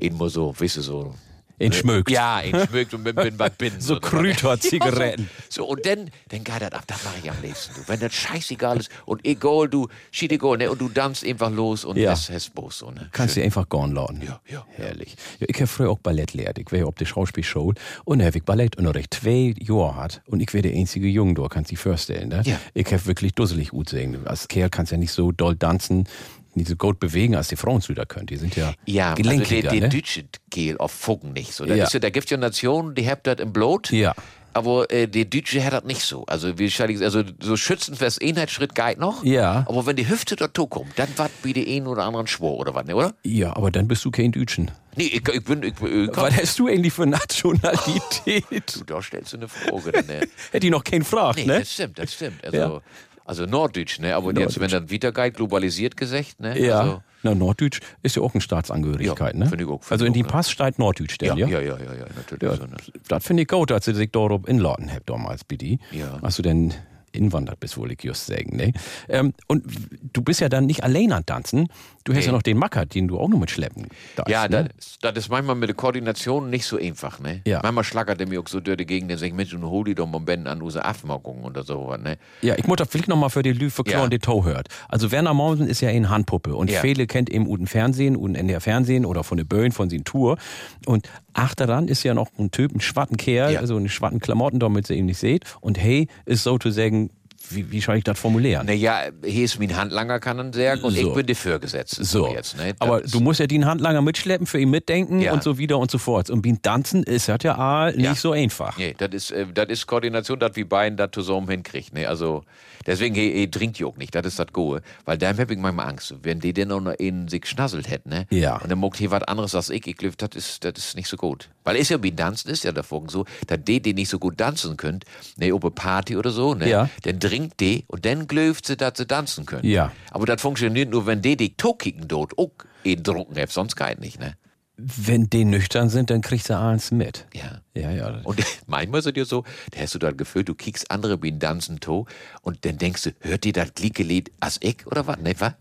eben mal so, weißt du, so In schmögt. Ja, in schmögt und bin, bin bei Binnen. So Krüter-Zigaretten. So, und dann, dann geht das ab, das mache ich am liebsten. Du. Wenn das scheißegal ist und egal, du, schied egal, ne, und du tanzt einfach los und Ja. das hast Bus, so, ne. Kannst du einfach gehen laden. Ja, ja. Herrlich. Ja, ich habe früher auch Ballett lehrt. Ich war ja auf der Schauspielschule und habe ich Ballettunterricht zwei Jahre hat und ich wäre der einzige Junge da, kannst du dir vorstellen. Ne? Ja. Ich habe wirklich dusselig gut singen. Als Kerl kannst du ja nicht so doll tanzen, nicht so gut bewegen, als die Frauen es wieder können. Die sind ja, Ja, also gelenkiger, der, der ne? deutsche Kehl auf Fuggen nicht so. Da, Ja. ist ja, da gibt ja Nationen, die habt das im Blut. Ja. Aber äh, der Deutsche hat das nicht so. Also, wie ich, also so schützenfest Einheitsschritt geht noch. Ja. Aber wenn die Hüfte dort kommt, dann wat wie die einen oder anderen Schwor oder was, ne, oder? Ja, aber dann bist du kein Deutschen. Nee, ich, ich bin, ich, ich, Was hast du eigentlich für Nationalität? Du, da stellst du eine Frage. Ne? Hätte ich noch keinen gefragt, Nee, ne? das stimmt, das stimmt. Also, Ja. Also Norddeutsch, ne? Aber jetzt, wenn dann wieder geht, globalisiert gesagt, ne? Ja. Also, Na, Norddeutsch ist ja auch eine Staatsangehörigkeit, Ja, ne? finde ich auch, finde also in die auch, Pass steht Norddeutsch, denn, ja, ja? ja, ja, ja, natürlich. Ja, so, ne? das finde ich gut, dass sie sich dort inladen habt damals, bitte. Ja. Hast du denn inwandert bist, wohl ich just sagen, ne? Ähm, und du bist ja dann nicht allein an Tanzen. Du hast Nee. ja noch den Macker, den du auch noch mitschleppen darfst, Ja, ne? das, das ist manchmal mit der Koordination nicht so einfach, ne? Ja. Manchmal schlagert er mir auch so durch die Gegend, dann sag ich, Mensch, und hol die doch mal Ben an unsere Afmarkung oder so, ne? Ja, ich muss da vielleicht noch mal für die Lü verklauen, Ja. die Tau hört. Also Werner Mommsen ist ja eine Handpuppe und Ja. viele kennt eben Uten Fernsehen, Uten NDR Fernsehen oder von der Böen, von sin Tour. Und achteran ist ja noch ein Typ, ein schwatten Kerl, Ja. also eine schwatten Klamotten, damit ihr ihn nicht seht. Und hey, ist sozusagen, wie, wie soll ich das formulieren? Naja, hier ist mein Handlanger, kann man sagen, und So. ich bin der Vorgesetzte. So, Jetzt, ne? Das aber du musst ja den Handlanger mitschleppen, für ihn mitdenken Ja. und so wieder und so fort. Und beim Tanzen ist das ja all nicht Ja. so einfach. Nee, das ist, äh, das ist Koordination, dass wir beiden das zusammen hinkriegt. Ne? Also, deswegen, hey, hey, trinkt auch nicht, das ist das Goe. Weil da hab ich manchmal Angst, wenn die denn noch in sich schnasselt hätten, ne? Ja. Und dann mogt hier was anderes als ich, ich glaube, das ist, das ist nicht so gut. Weil ist ja wie Tanzen ist ja davon so, dass die, die nicht so gut tanzen könnt, ne, ob eine Party oder so, ne? Ja. Dann trinkt die und dann glöft sie, dass sie tanzen können. Ja. Aber das funktioniert nur, wenn die die Tokicken dort auch in Drucken haben, sonst geht nicht, ne? Wenn die nüchtern sind, dann kriegst du eins mit. Ja. Ja, ja. Und manchmal ist es dir so, da hast du das Gefühl, du kickst andere wie ein Danzen to und dann denkst du, hört dir das gleiche Lied als ich oder was? Ne, was?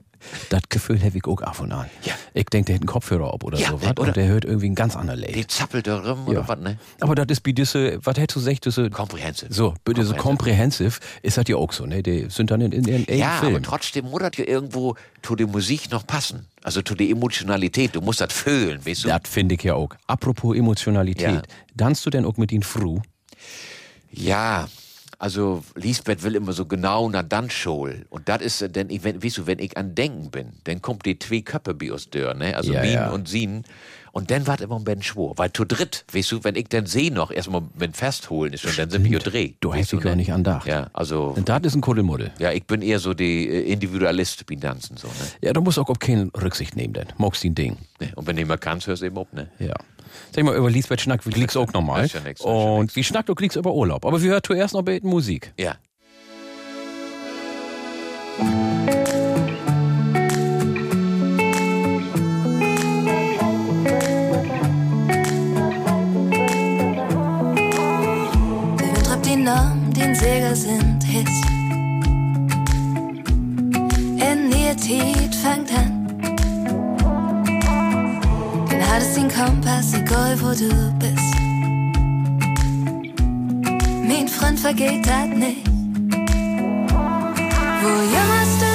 Das Gefühl habe ich auch ab und an. Ja. Ich denke, der hat einen Kopfhörer ab oder Ja, so was oder- und der hört irgendwie ein ganz anderes Die Lied. zappelt da rum oder was, ne? Aber das ist wie diese, was hättest du gesagt, diese, Comprehensive. so, bitte so comprehensive, ist das ja auch so, ne? Die sind dann in, in, in, Ja, Film. aber trotzdem muss das ja irgendwo zu der Musik noch passen. Also zu der Emotionalität. Du musst das fühlen, weißt du? Das finde ich ja auch. Apropos Emotionalität. Ja. Danst du denn auch mit den Fru? Ja, also Lisbeth will immer so genau nach dann schol. Und das ist, äh, denn ich, wenn, weißt du, wenn ich an Denken bin, dann kommt die zwei Köpfe bei uns durch, ne? Also Ja, Mien ja. und Sien. Und dann war immer ein bisschen schwor. Weil zu dritt, weißt du, wenn ich dann sehe noch, erstmal mit festholen ist schon, dann sind wir dreh. Du hast dich gar nicht andacht. Ja, also, Und das ist ein Kuddelmuddel. ja, ich bin eher so die äh, Individualist beim Tanzen, so, ne? Ja, du musst auch auf keine Rücksicht nehmen, denn. Magst den Ding. ne? Und wenn du mal kannst, hörst du eben ab, ne? Ja. Sag mal, über Lisbeth Schnack, wie liegt's auch nochmal. Ja nix, Und wie schnackt du liegst über Urlaub. Aber wir hören zuerst noch ein bisschen Musik. Ja. Der Wind treibt die Namen, die in Säger sind, Hits. In ihr Tiet fängt an. Hattest den Kompass, egal wo du bist. Mein Freund vergeht das nicht. Wo jammerst du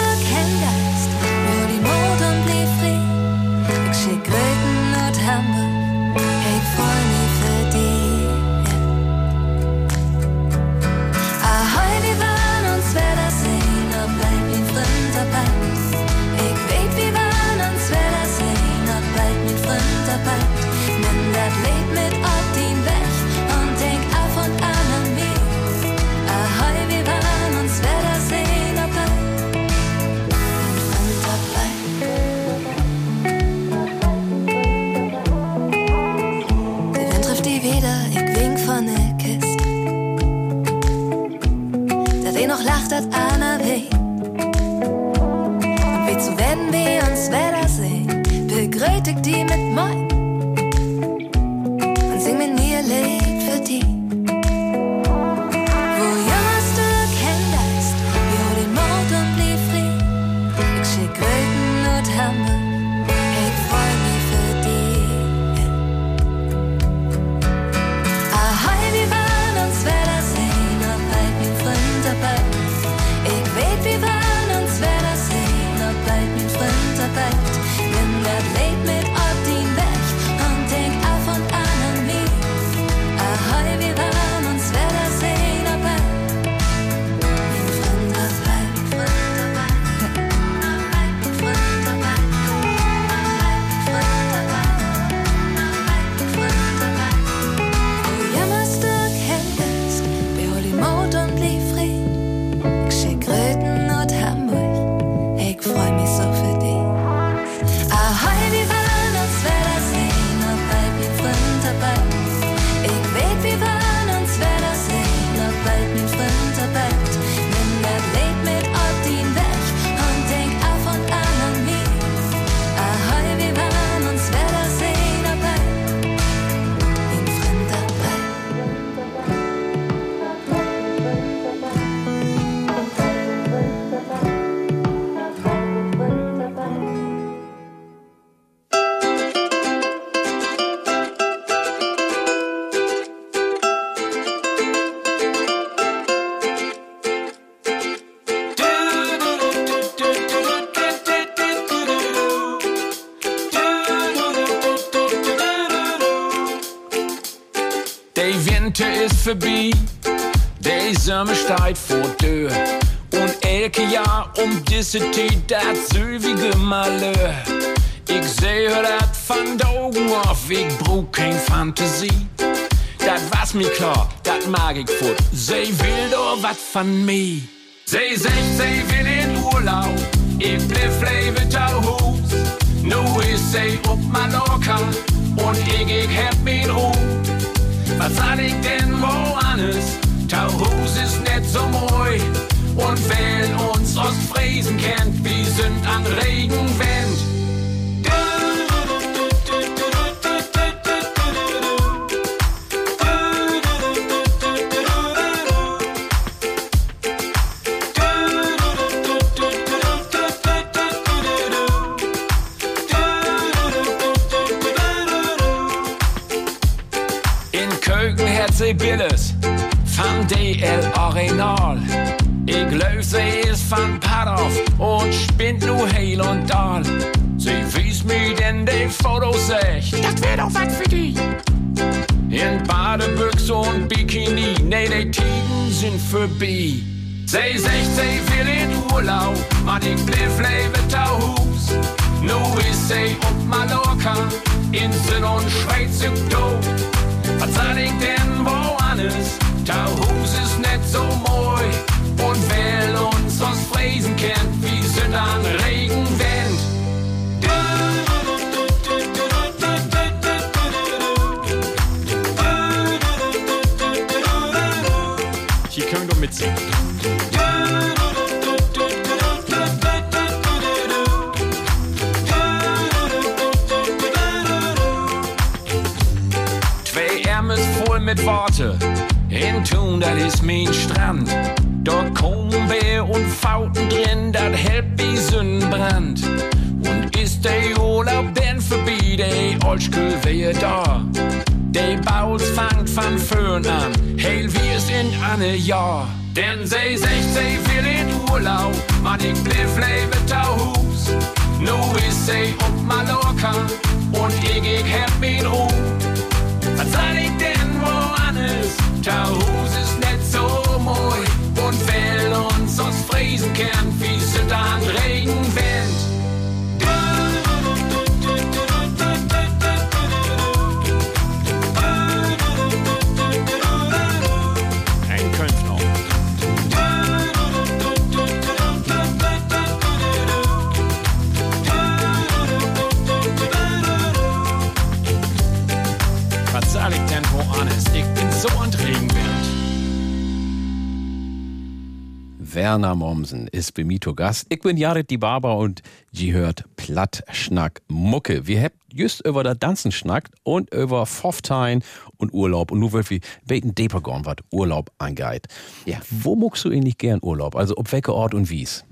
Vorbei, der Sommer steht vor Tür. Und elke Jahr um diese Zeit, das sowige Malheur. Ich sehe das von den Augen auf, ich brauch kein Fantasie. Das was mir klar, das mag ich fort. Sie will doch was von mir. Sie sagt, sie will in Urlaub, ich blieb lebe Tauhus. Nu ist sie op Mallorca und ich, ich hab mich Ruhe. Was soll ich denn woanders? Tauhus ist nicht so moi. Und wer uns Ostfriesen kennt, wir sind an Regenwind. Arenal. Ich sie ist von Padov und spinnt nur Heil und Dahl. Sie wies mir denn die Fotos echt. Das wär doch was für die. In Badebüchse und Bikini, nee, die Tiden sind vorbei. Sie sagt, sie will in Urlaub, man ich blieb lebe Tauhus. Nu ist sie op Mallorca, Inseln und Schweiz im Do. Was soll ich denn woanders? Tauhus ist nicht so moi. Und wer uns aus Friesen kennt, wir sind an Regenwind. Hier können wir mitsingen. Zwei Ärmel voll mit Worte, in Tun, das ist mein Strand. Dort kommen wir und Fauten drin, das hält wie Sonnenbrand. Und ist der Urlaub denn vorbei, der Olschkühl wäre da. Der Baus fangt von Föhn an, heil wie es in eine Jahr. Denn sie sagt, sie will in Urlaub, man ich blieb lebe Tauhus. Nu ist sie op Mallorca und ich, ich hab mich Ruhe. Was soll ich denn Tauhus ist nicht so moi. Und wer uns aus Friesen kennt, Werner Mommsen ist bei mir zu Gast. Ich bin Jared die Barber und die hört Plattschnack Mucke. Wir habt just über das Tanzen schnackt und über Pfofftein und Urlaub. Und nur wird wie beten deeper gorn, was Urlaub angeht. Ja. Wo muckst du eigentlich gern Urlaub? Also ob welcher Ort und wie's?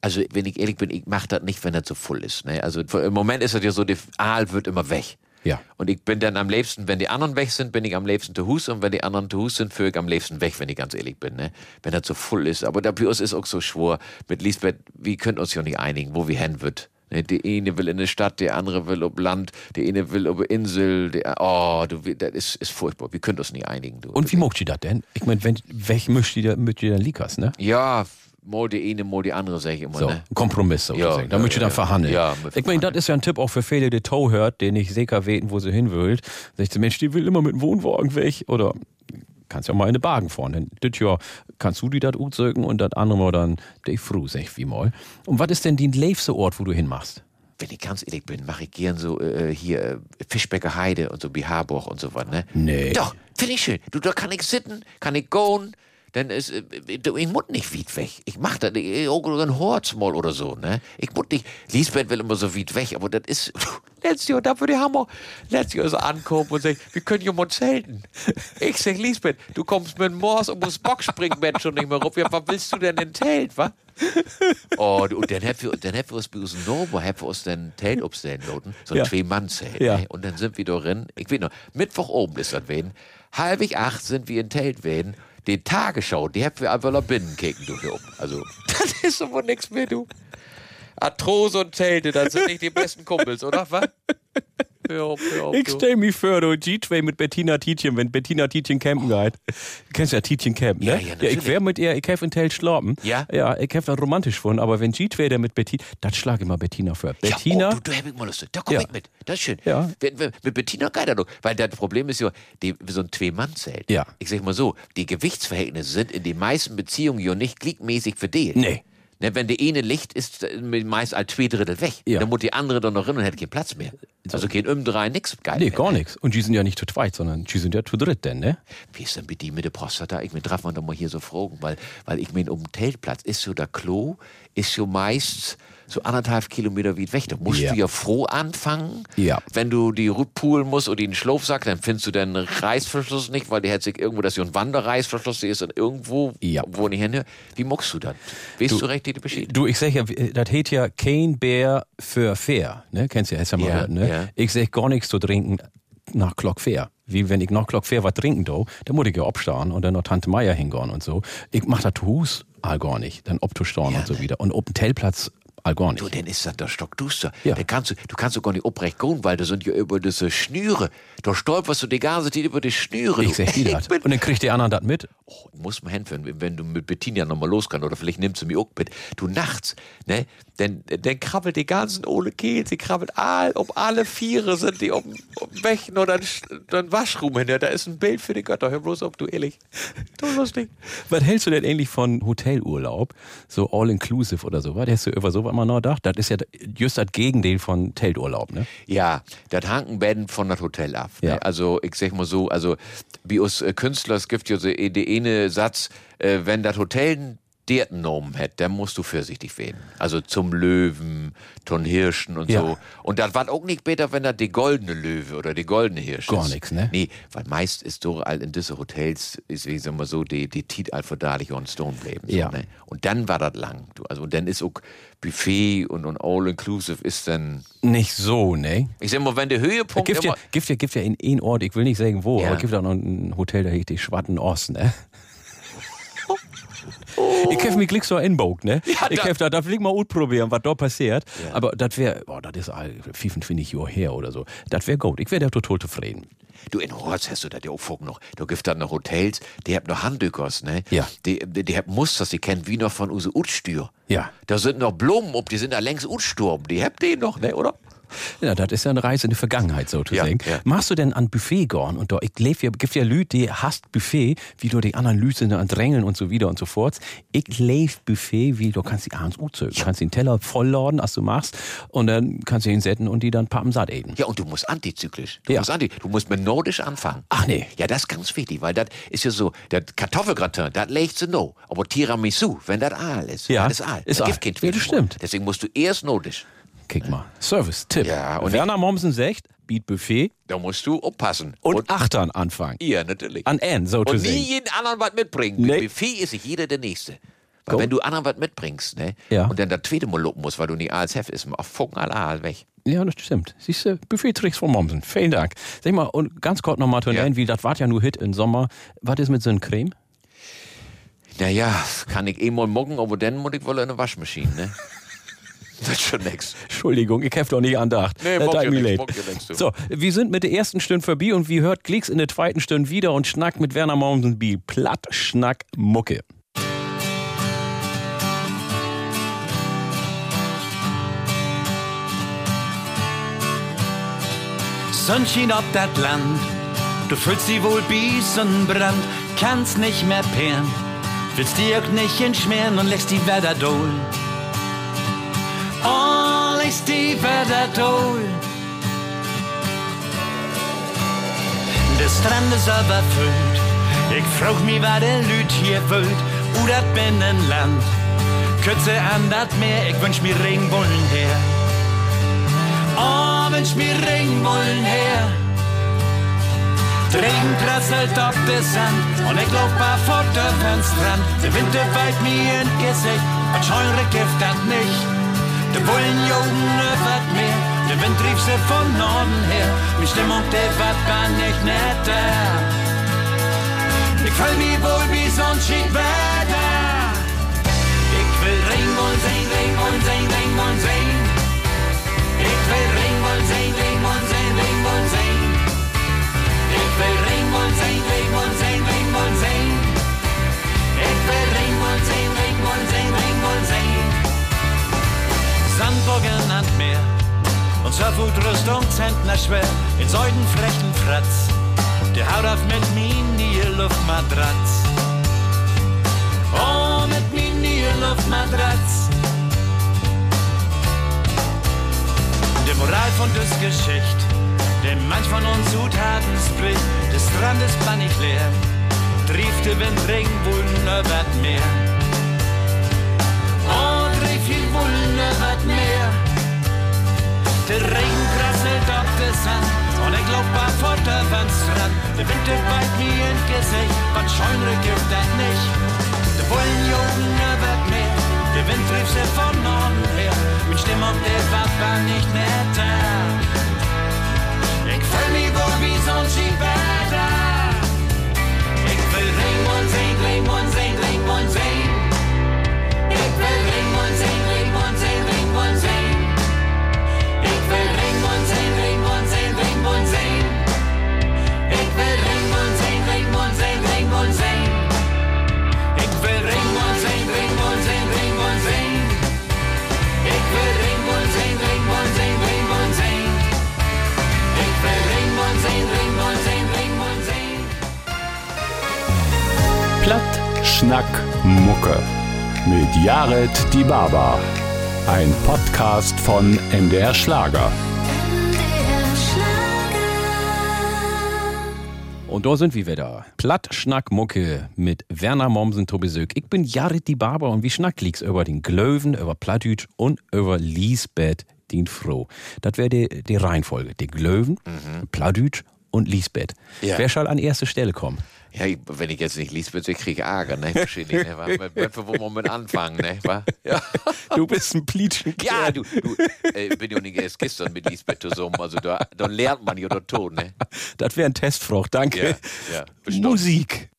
Also, wenn ich ehrlich bin, ich mach das nicht, wenn das so voll ist. Ne? Also, im Moment ist es ja so, der Aal wird immer weg. Ja. Und ich bin dann am liebsten, wenn die anderen weg sind, bin ich am liebsten zu Hus und wenn die anderen zu Hus sind, führe ich am liebsten weg, wenn ich ganz ehrlich bin, ne? Wenn das so voll ist. Aber da bei uns ist auch so schwor mit Lisbeth, wir können uns ja nicht einigen, wo wir hin wird. Ne? Die eine will in eine Stadt, der andere will ob Land, der eine will ob Insel, der, oh, du, das ist, ist furchtbar. Wir können uns nicht einigen, du. Und wie muckt ihr das denn? Ich mein, wenn, welch mischt ihr da, mit ihr dann likas, ne? Ja, mal die eine, mal die andere, sag ich immer, So, ne? Kompromiss sozusagen. Ja, da ja, müsst ihr dann verhandeln. Ja, ich meine, das ist ja ein Tipp auch für viele, die Tow hört, den nicht sicher weten, wo sie hin will. Sagt sie, Mensch, die will immer mit dem Wohnwagen weg. Oder kannst ja mal in den Wagen fahren. Denn das Jahr kannst du die das utzögen und das andere mal dann dich früh, sag ich wie mal. Und was ist denn die liebste Ort, wo du hinmachst? wenn ich ganz ehrlich bin, mache ich gern so äh, hier äh, Fischbecker Heide und so wie Harburg und so was, ne? Nee. Doch, finde ich schön. Du, da kann ich sitten, kann ich gehen, dann ist, äh, du, ich muss nicht weit weg. Ich mach das, ich, auch ein Horz mal oder so, ne? Ich muss nicht, Lisbeth will immer so weit weg, aber das ist, letztes Jahr, da würde ich Hammer, letztes Jahr so ankommen und sagen, wir können ja mal zelten. Ich sag, Lisbeth, du kommst mit dem Mors und musst Boxspringbett schon nicht mehr rup. Ja, was willst du denn in Telt, wa? Oh, und dann hätten wir, dann hätten wir uns bei uns Nobo, hätten wir uns dann Telt aufstellen lassen, so ein Ja. Zwei-Mann-Zelt. Ja. Ne? Und dann sind wir da drin, ich weiß noch, Mittwoch oben ist das werden, halb ich acht sind wir in Telt werden, die Tagesschau, die hätten wir einfach noch binnen kicken, du hier oben. Also, das ist aber nichts mehr, du. Arthrose und Zelte, das sind nicht die besten Kumpels, oder was? Hör auf, hör auf. Ich du. stell mich vor, du G2 mit Bettina Tietjen, wenn Bettina Tietjen campen geht. Du kennst ja Tietjen campen, ne? Ja, ja, natürlich. ich wär mit ihr, ich hef in Tel schlafen. Ja? Ja, ich hef das romantisch gefunden, aber wenn G2 der mit Bettina, das schlag ich mal Bettina vor. Bettina, Ja, oh, du, du hab ich mal Lust. Da komm Ja. ich mit. Das ist schön. Ja. Wenn, wenn, mit Bettina geht das. Weil das Problem ist ja, die, so ein Zwei-Mann-Zelt. Ja. Ich sag mal so, die Gewichtsverhältnisse sind in den meisten Beziehungen ja nicht gliedmäßig verdient. Nee. Ne, wenn der eine Licht ist, äh, meist als zwei Drittel weg. Ja. Dann muss die andere doch noch rein und hätte keinen Platz mehr. Also kein um drei, nix geil. nee, mehr, gar nichts. Und die sind ja nicht zu zweit, sondern die sind ja zu dritt denn, ne? Wie ist denn mit die mit der Prostata? Ich mir darf man doch mal hier so fragen, weil, weil ich mein, um den Teltplatz ist so der Klo, ist so meist so anderthalb Kilometer weit weg. Da musst Ja. du ja froh anfangen. Ja. Wenn du die rübpulen musst oder den Schlafsack, dann findest du den Reißverschluss nicht, weil der hat sich irgendwo, dass so ein Wanderreißverschluss ist und irgendwo, Ja. wo nicht hin. Wie muckst du das? Weißt du, recht, die Bescheid? Du, ich sag ja, das heißt ja kein Bär für fair, ne? Kennst du ja, hast ja mal gehört, ne? ja. Ich sag gar nichts zu trinken nach Glock fair. Wie wenn ich nach Glock fair was trinken do, dann muss ich ja abstehen und dann noch Tante Meier hingehen und so. Ich mach das Hus all gar nicht, dann obzustehen Ja, und so ne? wieder. Und ob ein Tellplatz all gar nicht. Du, dann ist das der Stockduster. Ja. Da kannst du, du kannst doch gar nicht obrecht gehen, weil da sind ja über diese Schnüre. Da stolperst du die ganze Zeit über die Schnüre. ich sag die das. Und dann kriegt die anderen das mit. Oh, muss man hinführen, wenn du mit Bettina nochmal los kannst, oder vielleicht nimmst du mich auch mit. Du nachts, ne? Dann, dann krabbelt die ganzen Ole Kehl, sie krabbelt all, um alle Viere sind die um, um Wächen oder dann Waschraum hinter. Da ist ein Bild für die Götter. Hör bloß auf, du ehrlich. Du lustig. Was hältst du denn ähnlich von Hotelurlaub? So all-inclusive oder so, was? Hast du über sowas mal nachgedacht? Das ist ja just das Gegenteil von Telturlaub, ne? Ja, das hangen Betten von das Hotel ab. Ja. Ne? Also, ich sag mal so, also, wie uns äh, Künstler, es gibt ja so eh die eine Satz, äh, wenn das Hotel der genommen hätte, dann musst du vorsichtig werden. Also zum Löwen, zum Hirschen und Ja. so. Und das war auch nicht besser, wenn das die goldene Löwe oder die goldene Hirsch Gar ist. nix, ne? Nee, weil meist ist so all in diese Hotels, ist, wie sagen wir so, die, die Tiet all verdadlich on Stone bleiben. So, Ja. ne? Und dann war das lang. Also, und dann ist auch Buffet und, und All-Inclusive ist dann, Nicht so, ne? ich sag mal, wenn der Höhepunkt Gibt ja, gibt ja, gibt ja in einen Ort, ich will nicht sagen wo, Ja. aber gibt auch noch ein Hotel, da heißt die Schwatten Ost, ne? Ich hab mich gleich so inbogt, ne? Ja, ich da- hab da, da will ich mal ausprobieren, was da passiert. Aber das wäre, boah, das ist all 25 Jahre her oder so. Das wäre gut. Ich wäre da total zufrieden. Du, in Horst hast du das ja auch vor noch. Du gibt dann noch Hotels, die haben noch Handükers, ne? Ja. Die, die, die haben Musters, die kennen wie noch von Use Utstür. Ja. Da sind noch Blumen, ob die sind da längst Utsturm. Die habt die noch, ne, oder? Ja, das ist ja eine Reise in die Vergangenheit, so zu Ja, ja. Machst du denn an Buffet gehen und da, ich lebe ja, gibt ja Leute, die hasst Buffet, wie du die sind an Drängeln und so wieder und so fort. Ich lebe Buffet, wie du kannst die abends uzögen. Du kannst den Teller vollladen, als du machst, und dann kannst du ihn setzen und die dann pappensatt eten. Ja, und du musst antizyklisch. Du Ja. musst anti, du musst mit Nordisch anfangen. Ach nee. Ja, das ist ganz wichtig, weil das ist ja so, der Kartoffelgratin, das legt sie no. Aber Tiramisu, wenn das Aal ist, Ja, das ist Aal. ist Aal. gibt kein Ja, das stimmt. Deswegen musst du erst Nordisch. Kick mal. Service-Tipp. Ja, und und Werner Mommsen sagt, Beat Buffet Da musst du aufpassen. und, Achtern anfangen. ihr natürlich. An N, so zu Und nie sagen. jeden anderen was mitbringen. Nee. Mit Buffet ist sich jeder der Nächste. Weil Go. wenn du anderen was mitbringst, ne? Ja. Und dann das zweite Mal lopen musst, weil du nicht alles heft ist, auf Funken alle Aal weg. Ja, das stimmt. Siehst du, Buffet-Tricks von Mommsen. Vielen Dank. Sag mal, und ganz kurz nochmal zu Ja. wie das war ja nur Hit im Sommer. Was ist mit so einem Creme? Naja, kann ich eh mal morgen, aber dann muss ich wohl in eine Waschmaschine, ne? das ist schon nix. Entschuldigung, ich hab doch nicht andacht. Nee, Das mag tut ja nix. So, wir sind mit der ersten Stunde vorbei und wie hört Klicks in der zweiten Stunde wieder und schnackt mit Werner wie Platt Schnack Mucke. Sonnenschein ob dat Land, du fühlst die wohl biesen Brand, kannst nicht mehr peeren, willst dir auch nicht entschmieren und lässt die Wetter dohl. Oh, lässt die Wetter dohl. Der Strand ist überfüllt, ich frag mich, was der Lüt hier füllt, u dat Binnenland. Kürze an dat Meer, ich wünsch mir Regenbollen her. Oh, wünsch mir Regenbollen her. Der Regen prasselt auf der Sand und ich barfuß auf den Strand. Der Wind der weit mir in Gesicht und scheure Gift dat nicht. Der Bullen joden öffert mir, der Wind rief sie von Norden her. Die Stimmung der wat war nicht netter. Ich fühl mich wohl wie Sonnenschein Wetter. Ich will Regenbollen sehen, Regenbollen sehen, Regenbollen sehen. Ich Sandburgen an Unser Wutrüstung Zentner schwer, in Säudenflächen Fratz. Der haut auf mit min die Luftmatratz. Oh, mit min die Luftmatratz. Der Moral von des Geschicht, der manch von uns Zutaten spricht, des Strandes war nicht leer. Triefte Wind, Regenbogen, über Meer. Oh, Der Regen prasselt auf der Sand und ich glaub, war vor der Strand. Der Wind der beit mir ins Gesicht, was scheunere gibt das nicht. Der Bullen jogen über Meer, der Wind trieb sie von Norden her. Meine Stimme und der war nicht mehr da. Ich fühl mich wohl wie so ein Skiwetter. Ich will Ring und sehen, Ring und sehen, Platt, Schnack, Mucke. Mit Jared Die Baba. Ein Podcast von MDR Schlager. Und da sind wir wieder. Platt Schnack Mucke mit Werner Mommsen zu Besuch. Ich bin Jared die Barber und wie schnack liegt's über den Glöwen, über Plattdütsch und über Lisbeth den Froh. Das wäre die, die Reihenfolge. Die Glöwen, Plattdütsch und Lisbeth. Ja. Wer soll an erste Stelle kommen? Ja, ich- wenn ich jetzt nicht Lisbeth, ich kriege Ärger, ne? Wahrscheinlich, ne? wa? Wo wir mit anfangen, ne? wa? Ja. Du bist ein Plitschen. Ja, du, du äh, bin ja nicht erst gestern mit Lisbeth zusammen, also da, da lernt man ja der Ton, ne? Das wäre ein Testfrucht, danke. Ja, ja. Musik.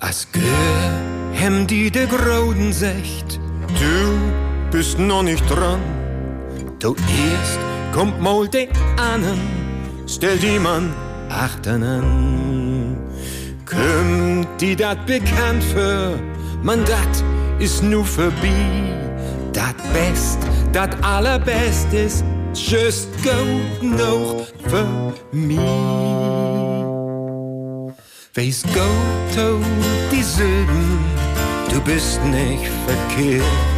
As hem die de Groden secht, du bist noch nicht dran. Du erst kommt mal de annen, stell die man achten an. Kümmt die dat bekannt für, man dat ist nu vorbei. Dat Best, dat allerbest ist just gut noch für mich. Wees gut oh, die Silben, du bist nicht verkehrt.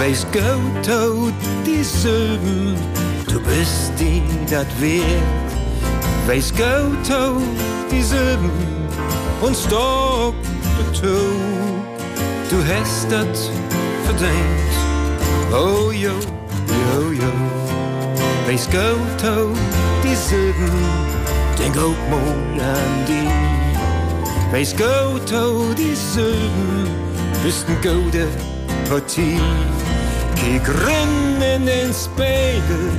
Wees gut oh, die Silben, du bist die dat wert. Wees oh, die Silben und stopp de toe. Du hast dat verdient. Oh jo, jo, jo. Wees goed oh, die Silben, denk ook mal an die. Wees goed oh, die Silben, bist een gute Partie. Rin in den Spiegel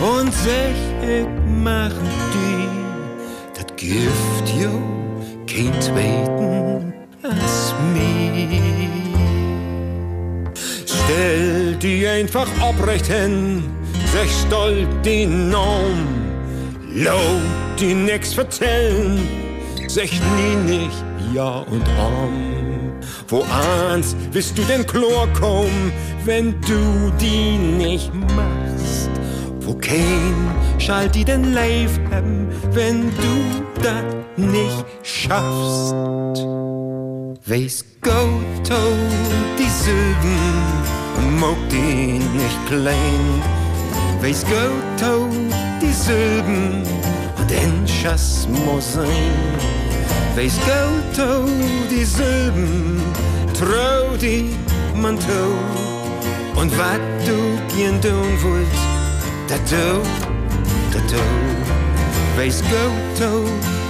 und sag, ich mach die. Dat Gift, jo, kein zweiten als mir. Stell die einfach aufrecht hin, sag stolz den Namen. Laut die nix vertellen, sag nie nicht Ja und Arm. Wo ans wirst du denn Chlor kommen, wenn du die nicht machst? Wo kein schall die denn live haben, wenn du das nicht schaffst? Wees gut oh, die Silben, mag die nicht klein. Wees gut oh, die Silben, und ein Schass muss sein. Wees gut oh, die Silben, trau die man tu. Und wat du gern tun wollt, dat tu, dat tu. Wees gut oh,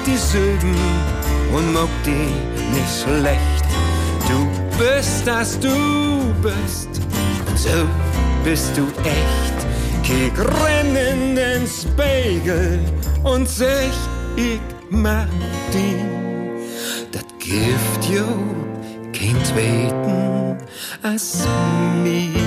die Silben, und mag die nicht schlecht. Du bist, das du bist, und so bist du echt. Kick renn in den Spiegel und sag, ich mag die. Dat Gift jo kein zweiten als mir.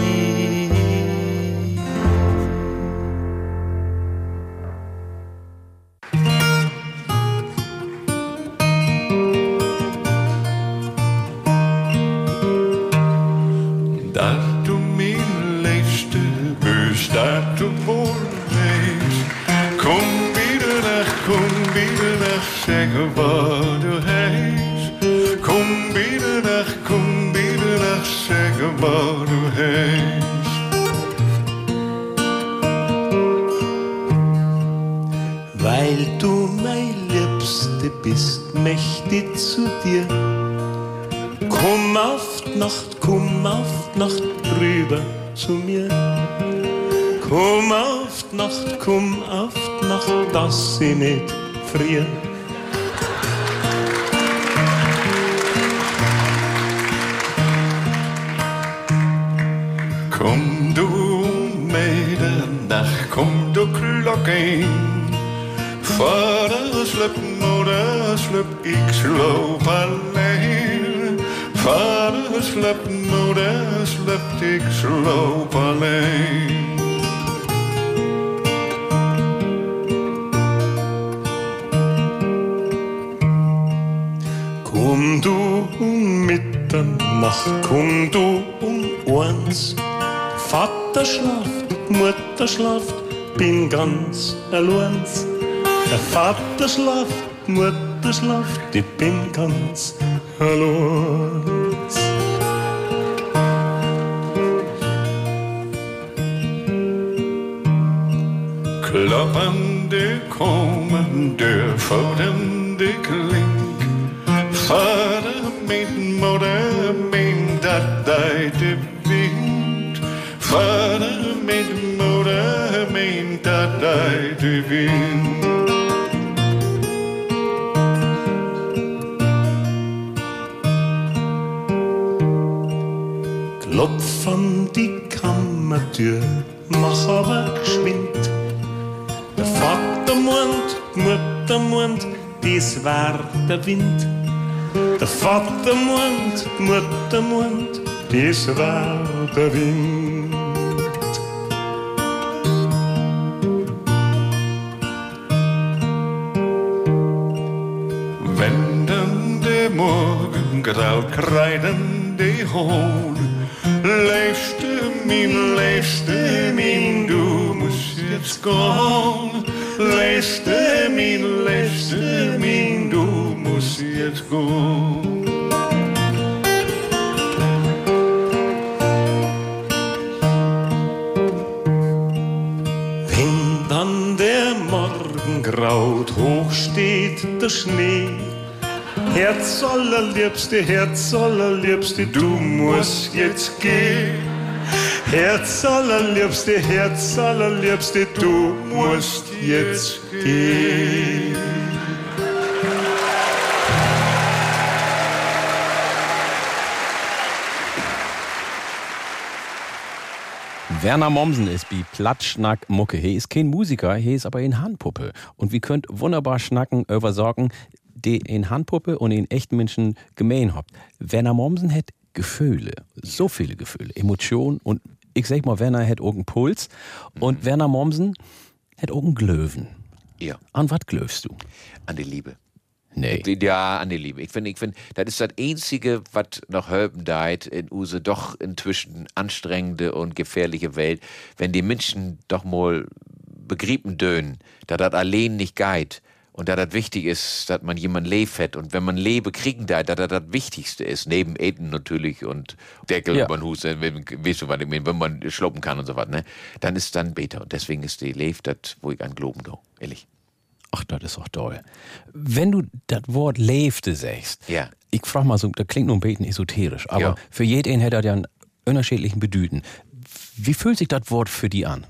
Ich dies war der allerliebste, Herz allerliebste, du musst jetzt gehen. Herz allerliebste, Herz allerliebste, du musst jetzt gehen. Werner Mommsen ist wie Plattschnack Mucke. He ist kein Musiker, he ist aber eine Handpuppe. Und wir könnt wunderbar schnacken über Sorgen, die in Handpuppe und in echten Menschen gemein habt. Werner Mommsen hat Gefühle, so viele Gefühle, Emotionen und ich sag mal, Werner hat irgendeinen Puls und Werner Mommsen hat irgendeinen Glöwen. Ja. An was glöwst du? An die Liebe. Nee. Ich, ja, an die Liebe. Ich finde, ich find, das ist das Einzige, was noch helfen deit in use doch inzwischen anstrengende und gefährliche Welt, wenn die Menschen doch mal begrieben dönen, dass das allein nicht geht und da das wichtig ist, dass man jemand lebt hat und wenn man lebe kriegen da, dass das das Wichtigste ist, neben Eten natürlich und Deckel Ja. über den Hus, wenn- weißt du, was ich meine, wenn man schluppen kann und so was, ne, dann ist dann beter und deswegen ist die Lev das, wo ich an Globen do, ehrlich. Ach, das ist doch toll. Wenn du das Wort Leefte sagst, Ja. ich frage mal so, das klingt nur ein bisschen esoterisch, aber Ja. für jeden hätte das ja einen unterschiedlichen Bedüten. Wie fühlt sich das Wort für die an?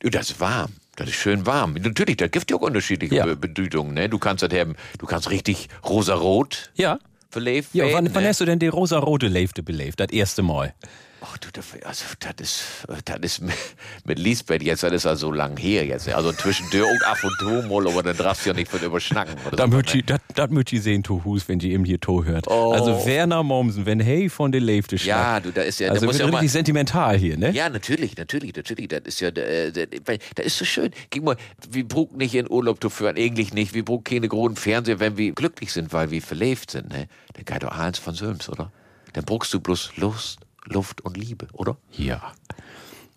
Du, das warm. Das ist schön warm. Natürlich, da gibt ja auch unterschiedliche Ja. Be Bedeutungen. Ne? Du kannst das haben, du kannst richtig rosarot Ja. verlebt Ja, wann, werden. wann ne? hast du denn die rosa-rote Leefte belebt, das erste Mal? Ach du, das, also, das ist, das ist mit, mit Lisbeth jetzt, das ist ja so lang her jetzt. Also zwischen dir und ab und zu mal, aber dann darfst du ja nicht von überschnacken. Da ich, das, das möcht ich sehen, to Hus, wenn die eben hier to hört. Oh. Also Werner Mommsen, wenn hey von der Leefte schnackt. Ja, du, da ist ja, da also muss ja richtig sentimental hier, ne? Ja, natürlich, natürlich, natürlich. Das ist ja, äh, das ist so schön. Guck mal, wir brauchen nicht in Urlaub zu führen, eigentlich nicht. Wir brauchen keine großen Fernseher, wenn wir glücklich sind, weil wir verlebt sind. Ne? Dann geht doch eins von Söms, oder? Dann brauchst du bloß Lust, Luft und Liebe, oder? Ja.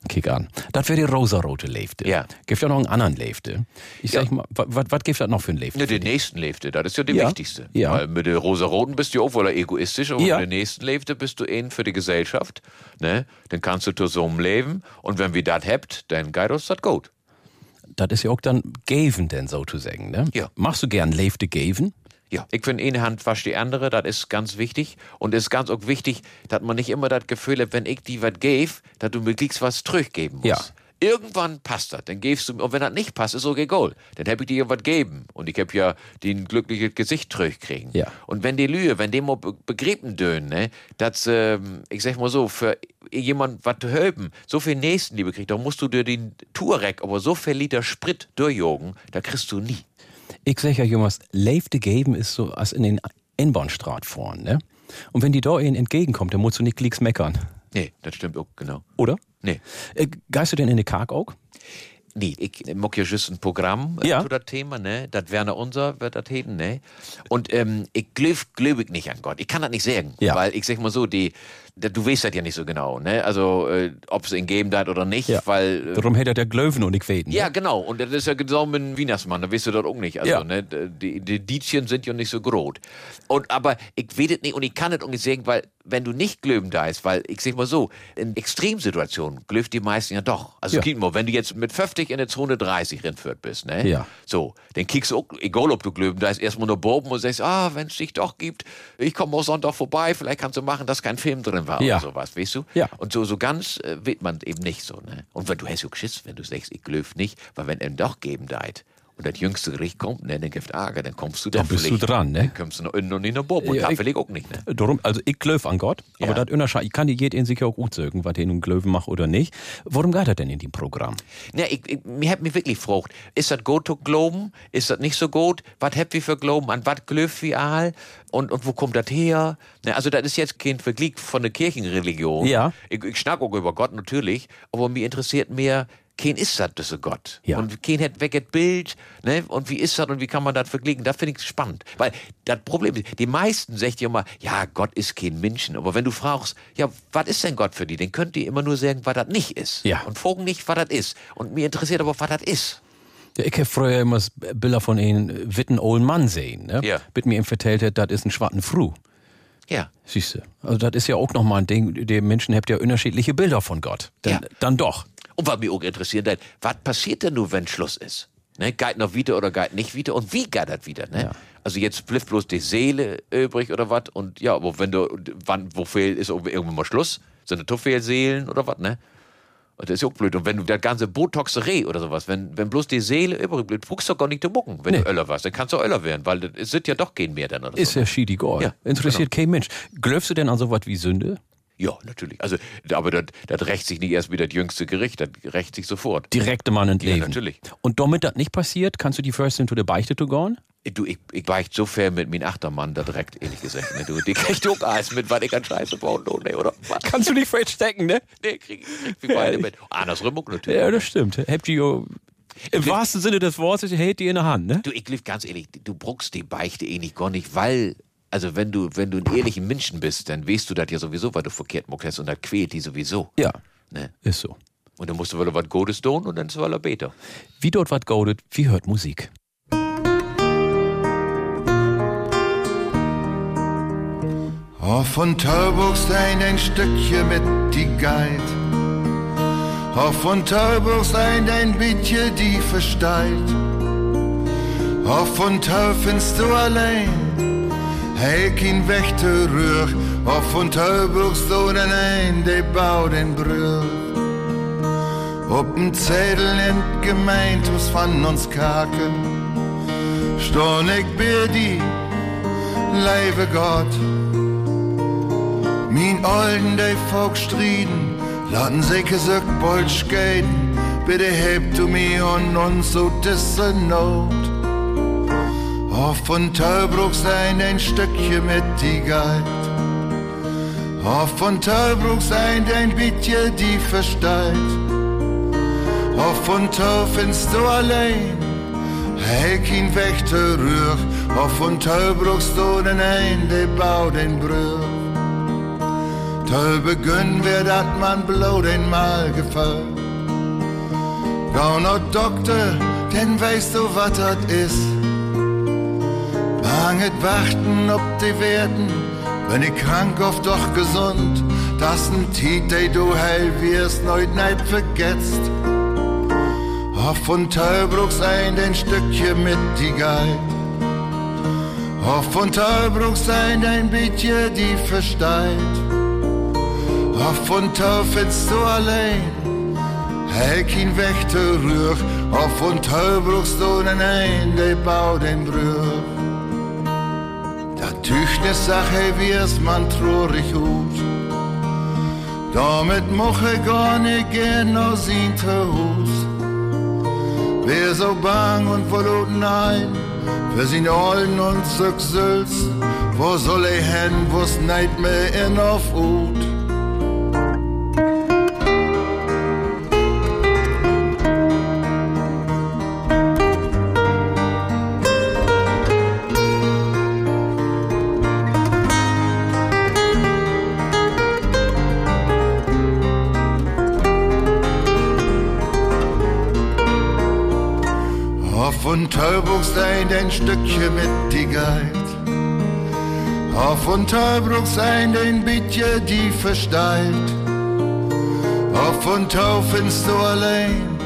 Kick an. Das wäre die rosarote Leefte. Ja. Gibt ja noch einen anderen Leefte. Ich sag mal, was gibt das noch für einen Leefte? Ne, den nächsten lebte, das ist ja der Ja. wichtigste. Ja. Weil mit der rosaroten bist du auch wohl egoistisch, aber Ja. mit der nächsten lebte bist du ein für die Gesellschaft. Ne? Dann kannst du zusammen leben und wenn wir das habt, dann geht uns das gut. Das ist ja auch dann Gaven, denn sozusagen, ne? Ja. Machst du gern Leefte Gaven? Ja, ich finde, eine Hand wascht die andere, das ist ganz wichtig. Und es ist ganz auch wichtig, dass man nicht immer das Gefühl hat, wenn ich dir was gebe, dass du mir gleich was zurückgeben musst. Ja. Irgendwann passt das, dann gibst du mir, und wenn das nicht passt, ist okay, goal. Dann hab ich dir ja was geben. Und ich hab ja den glücklichen Gesicht zurückkriegen. Ja. Und wenn die Lühe, wenn die mal dönen, ne, dass, ähm, ich sag mal so, für jemand was zu helfen, so viel Nächstenliebe kriegt, dann musst du dir den Touareg, aber so viel Liter Sprit durchjogen, da kriegst du nie. Ich sag ja, Jungs, Leefte Gaven ist so als in den N-Bahn-Straat fahren, ne? Und wenn die da ihnen entgegenkommt, dann musst du nicht glicks meckern. Nee, das stimmt auch, genau. Oder? Nee. Äh, geist du denn in den Karg auch? Nee, ich mag ja just ein Programm äh, Ja. zu das Thema, ne? Das wäre unser, wird das heten, ne? Und ähm, ich glaub, glaub ich nicht an Gott. Ich kann das nicht sagen. Ja. Weil ich sag mal so, die, du weißt das ja nicht so genau, ne? Also, äh, ob es ihn geben hat oder nicht, Ja. weil. Äh, Darum hätte er der Glöwen und ich weten. ja, genau. Und das ist ja genau mit dem Wienersmann, da weißt du das auch nicht. Also, Ja. ne, die, die Dietchen sind ja nicht so groß. Und, aber ich weiß nicht und ich kann es auch nicht sagen, weil, wenn du nicht glöben da ist, weil, ich sag mal so, in Extremsituationen glöft die meisten ja doch. Also, Ja. mal, wenn du jetzt mit 50 in der Zone 30 reinführt bist, ne? Ja. So, dann kickst du auch, egal ob du glöben, da ist erstmal nur Boben und sagst, ah, wenn es dich doch gibt, ich komme auch Sonntag vorbei, vielleicht kannst du machen, dass kein Film drin war Ja. oder sowas, weißt du? Ja. Und so, so ganz äh, wird man eben nicht so, ne? Und wenn du hast ja geschiss, wenn du sagst, ich glöf nicht, weil wenn er doch geben deit und das jüngste Gericht kommt, ne, dann gibt Ärger, dann kommst du Dann doch bist du dran, ne? Dann kommst du noch in und in der Bob und Ja, da ich- will ich auch nicht, ne? Darum, also ich glöf an Gott, aber Ja. das unterscheid, ich kann die jeden sich auch gut sagen, was der nun Glöwen macht oder nicht. Warum geht das denn in dem Programm? Ja, ich, ich, mir hat mich wirklich gefragt, ist das gut zu glauben? Ist das nicht so gut? Was habt ihr für Glauben? An was glöft wir all? Und, und wo kommt das her? Ne, also, das ist jetzt kein Vergleich von der Kirchenreligion. Ja. Ich, ich schnack auch über Gott natürlich, aber mich interessiert mehr, kein ist das, das ist Gott. Ja. Und kein hat weg das Bild, ne? Und wie ist das und wie kann man das vergleichen? Das finde ich spannend. Weil das Problem ist, die meisten sagt ja immer, ja, Gott ist kein Menschen. Aber wenn du fragst, ja, was ist denn Gott für die? Dann könnt ihr immer nur sagen, was das nicht ist. Ja. Und fragen nicht, was das ist. Und mir interessiert aber, was das ist. Ja, ich habe früher immer s- Bilder von einem witten olden Mann sehen, ne? Ja. Mit mir ihm vertellt hat, das ist ein schwarzen Fru. Ja. Siehst du. Also das ist ja auch nochmal ein Ding, die Menschen habt ja unterschiedliche Bilder von Gott. Dann, Ja. dann doch. Und was mich auch interessiert hat, was passiert denn nur, wenn Schluss ist? Ne, geht noch wieder oder geht nicht wieder? Und wie geht das wieder? Ne? Ja. Also jetzt bleibt bloß die Seele übrig oder was? Und ja, aber wenn du, wann, wo fehlt, ist irgendwann mal Schluss? Sind das doch viele Seelen oder was, ne? Und das ist ja auch blöd. Und wenn du der ganze Botoxerei oder sowas, wenn, wenn bloß die Seele übrig bleibt, guckst du doch gar nicht zu mucken, wenn Nee. du Öller warst. Dann kannst du Öller werden, weil das- es sind ja doch kein mehr dann oder Ist so. ja schiedegal. Ja, Interessiert kein Mensch. Glöfst du denn an sowas wie Sünde? Ja, natürlich. Also, aber das, das rächt sich nicht erst wie das jüngste Gericht, das rächt sich sofort. Direkte Mann und Ja, natürlich. Und damit das nicht passiert, kannst du die First into the Beichte to gehen? Du, ich, ich weicht so fair mit meinem Achtermann da direkt, ehrlich gesagt. Ne? Du, die kriegt auch alles mit, was ich an Scheiße bauen, oh, ne, oder? Was? Kannst du nicht verstecken, ne? Nee, krieg, krieg wie beide mit. Andersrum auch natürlich. Ja, das stimmt. Habt ihr im wahrsten Sinne des Wortes, hält die in der Hand, ne? Du, ich lief ganz ehrlich, du bruchst die Beichte eh nicht gar nicht, weil, also wenn du, wenn du ein ehrlicher Menschen bist, dann weißt du das ja sowieso, weil du verkehrt muckst hast und das quält die sowieso. Ja, Ne? ist so. Und dann musst du wohl was Gutes tun und dann ist es besser. Wie dort was goldet, wie hört Musik? Oh, von Tauburgstein ein Stückchen mit die Guide. Oh, von Tauburgstein ein bisschen die versteilt. Oh, von Tau findest du allein, hey, kein Wächter rühr. Oh, von Tauburgstein ein, der baut den Brühr. Ob ein Zettel in Gemeindhaus von uns kaken, storn ich bei die, leibe Gott. Min olden de folk striden, laden sig gesøgt bold skaden, bitte heb du mir und uns so disse Not. Og von Taubruk sein ein Stückchen mit die Geit. Og von Taubruk sein ein bisschen die versteilt. Og von Tau findest du allein, hey, kein Wächter rühr. Og von Taubruk du den ein, der baut den Brühr. Te beginn wir dat man bloß einmal gefallen. Gau no Doktor, denn weißt du, wat dat is. Banget warten, ob die werden, wenn ich krank oft doch gesund. Das n Tiet, dey du heil wirst, neut neid vergetzt. Auf von Teubruck sein ein Stückchen mit die Geil. Auf von Teubruck sein ein bisschen die versteilt. Auf von findest du allein, hey kein Wächter rühr. Auf von Teubruck du ein, der baut den Brüch. Tüchne Sache, wie es man traurig hut. Damit moche gar nicht gern aus ihn Hus. Wer so bang und verlot nein, für sin Ollen und Zücksels, wo soll er hin, wo's neid mehr in auf Ut? Und Teubuchstein ein Stückchen mit die Geit. Auf und Teubuchstein ein bisschen die versteilt. Auf und Tau findest du allein,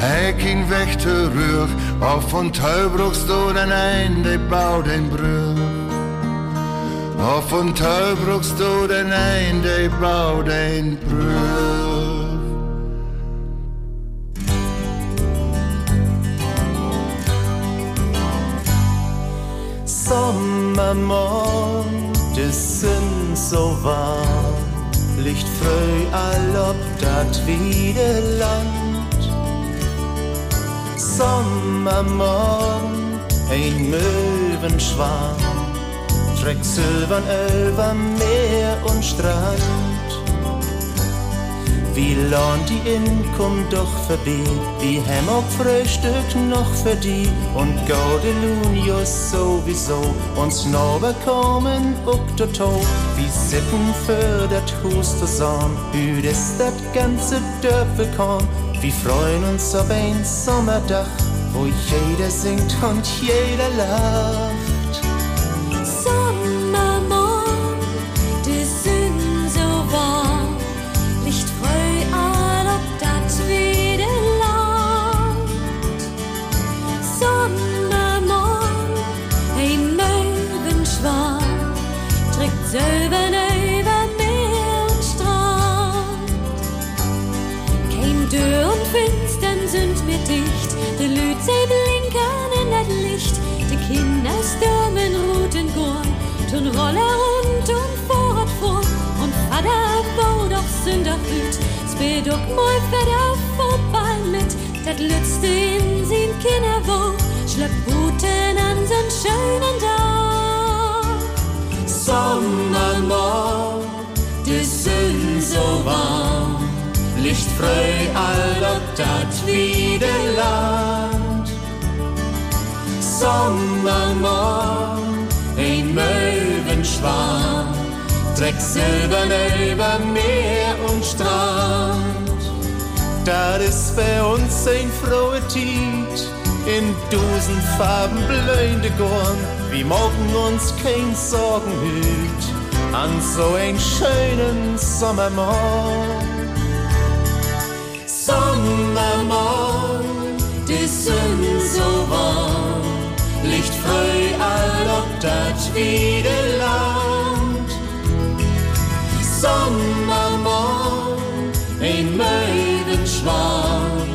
hey kein Wächter rühr. Auf und Tau bruchst du den ein, der baut den Brüch. Auf und Tau bruchst du den ein, der baut den Brüch. Sommermorgen, das sind so warm, Licht früh all ob dat wieder Land. Sommermorgen, ein Möwenschwarm, trägt silbern über Meer und Strand. Wie lohnt die Inkum doch vorbei, wie hem auch Frühstück noch für die und Gaudelunius sowieso uns noch bekommen up to toe. Wie sitten für dat Hus zusammen, hüt dat ganze Dörfer kommen. Wir freuen uns auf ein Sommerdach, wo jeder singt und jeder lacht. Frei all ob dat Land. Sommermorgen, ein Möwenschwarm, trägt silbern über Meer und Strand. Das ist bei uns ein frohe Tiet, in dusen Farben blühende Gorn, wir morgen uns kein Sorgen hüt, an so ein schönen. Sommermorgen, Licht frei all ob dat wieder Land. Sommermorgen, ein Möwenschwarm,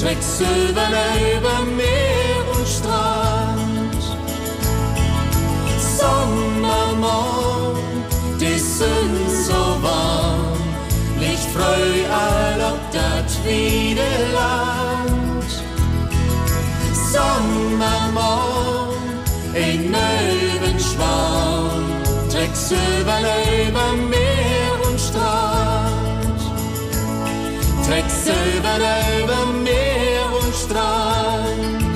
trägt Silbern über Meer trägt Silbern über Meer und Strand. Trägt Silbern über Meer und Strand.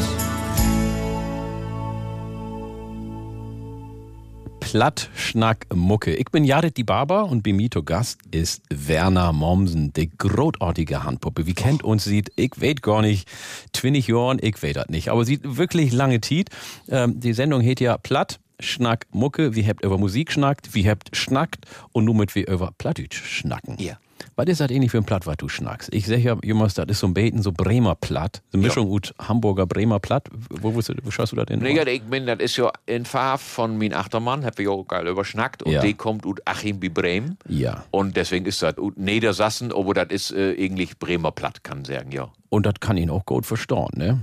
Platt, Schnack, Mucke. Ich bin Jared die Barber und zu Gast ist Werner Mommsen, die großartige Handpuppe. Wie kennt uns sieht, ich weet gar nicht, 20 Jahren, ich weet das nicht, aber sieht wirklich lange Tiet. Ähm, die Sendung heißt ja Platt, Schnack, Mucke. Wie habt über Musik schnackt, wie habt schnackt und nur mit wie über Plattdeutsch schnacken. Ja. Was ist das ähnlich für ein Platt, was du schnackst? Ich sag ja, Jungs, das ist so ein Beten, so Bremer Platt. Eine Mischung aus Hamburger Bremer Platt. Wo, wo, wo schaust du das denn? Nee, ich bin, das ist ja in Farbe von mein Achtermann, hab ich auch geil überschnackt. Und Ja. die kommt aus Achim wie Bremen. Ja. Und deswegen ist das aus Niedersassen, aber das ist äh, eigentlich Bremer Platt, kann sagen, ja. Und das kann ihn auch gut verstehen, ne?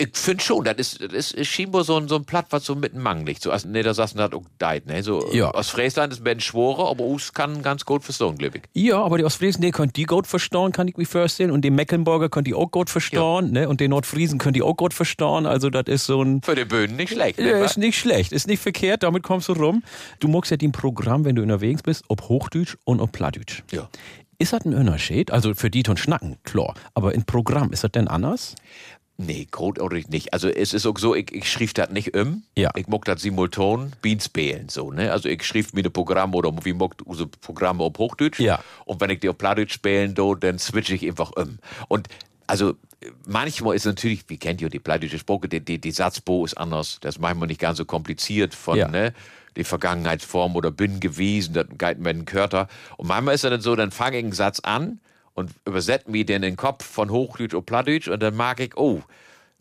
Ich finde schon, das ist, das ist, scheinbar so ein, so ein Platt, was so mitten mangelt. So aus Niedersassen hat auch deit, ne? So, Ja. Aus Friesland ist Ben Schworer, aber us kann ganz gut verstehen, glaube ich. Ja, aber die Ostfriesen, die können die gut verstehen, kann ich mir vorstellen. Und die Mecklenburger können die auch gut verstehen, ne? Und die Nordfriesen können die auch gut verstehen. Also, das ist so ein. Für die Böden nicht schlecht, ne? Ja, ist nicht schlecht, ist nicht verkehrt, damit kommst du rum. Du magst ja dein Programm, wenn du unterwegs bist, ob Hochdeutsch und ob Plattdeutsch. Ja. Ist das ein Unterschied? Also für die und Schnacken, klar. Aber im Programm, ist das denn anders? Nee, großartig nicht. Also es ist auch so, ich, ich schrieb das nicht um. Ja. Ich mock das simultan Beans spielen so, ne? Also ich schrieb mir ein Programm oder wie mockt unsere Programme auf Hochdeutsch. Ja. Und wenn ich die auf Plattdeutsch spielen do, dann switche ich einfach um. Und also manchmal ist natürlich, wie kennt ihr die plattdeutsche Sprache, die, die, die Satzbau ist anders. Das ist manchmal nicht ganz so kompliziert von, Ja. ne? Die Vergangenheitsform oder bin gewesen, das geht mir in den Körper. Und manchmal ist es dann so, dann fange ich einen Satz an und übersetze mir den in den Kopf von Hochdeutsch auf Plattdeutsch und dann mag ich, oh,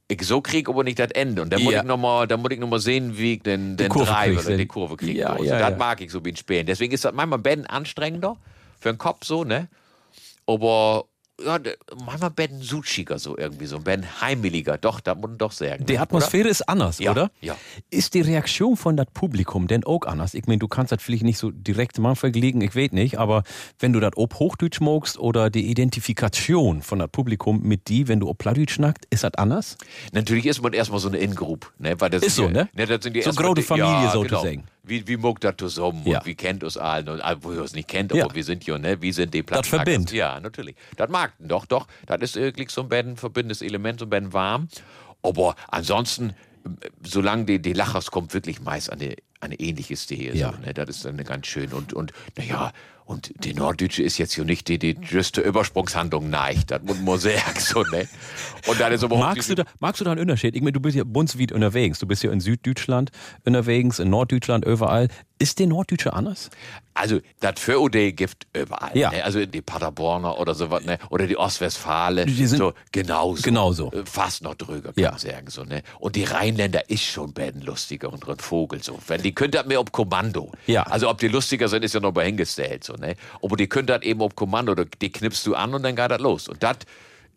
ich so krieg aber nicht das Ende. Und dann muss Ja. ich noch mal, dann muss ich noch mal sehen, wie ich den, den Drive oder die Kurve kriege. Ja, also, ja, das ja. mag ich so wie ein Spielen. Deswegen ist das manchmal Ben anstrengender für den Kopf so, ne? Aber ja, manchmal Ben suchiger so irgendwie so, Ben heimeliger. Doch, da muss man doch sagen. Die ne? Atmosphäre ist anders, Ja, oder? ja. Ist die Reaktion von das Publikum denn auch anders? Ich meine, du kannst das vielleicht nicht so direkt mal vergleichen, ich weiß nicht, aber wenn du das ob Hochdeutsch magst oder die Identifikation von das Publikum mit die, wenn du ob Plattdeutsch schnackt, ist das anders? Natürlich ist man erstmal so eine In-Group, ne? Weil das Ist so, ja, ne? das sind die So große Familie, ja, so genau. Wie, wie muckt das zusammen Ja. und wie kennt uns allen und ah, wo ihr uns nicht kennt, Ja. aber wir sind ja, ne? Wie sind die Platten? verbindet. Ja, natürlich. Das mag, doch, doch. Das ist wirklich so ein verbindendes Element, so ein warm. Aber ansonsten, äh, solange die, die Lachers kommt, wirklich meist eine, eine ähnliche Stehe. Ja. So, ne? Das ist dann ganz schön. Und, und naja, und die Norddeutsche ist jetzt hier nicht die, die größte Übersprungshandlung neigt. Das muss man sagen, so, ne? Und dann ist Magst du, da, magst du da einen Unterschied? Ich meine, du bist ja bundesweit unterwegs. Du bist ja in Süddeutschland unterwegs, in Norddeutschland, überall. Ist der Norddeutsche anders? Also, das für OD gibt überall. Ja. Ne? Also die Paderborner oder sowas, ne? Oder die Ostwestfale. Die sind so, genauso. genauso. Äh, Fast noch drüber, kann Ja. man sagen. So, ne? Und die Rheinländer ist schon Ben lustiger und ein Vogel. So. Wenn die können das mehr ob Kommando. Ja. Also, ob die lustiger sind, ist ja noch mal hingestellt. So, ne? Aber die können das eben ob Kommando. Die knipst du an und dann geht das los. Und das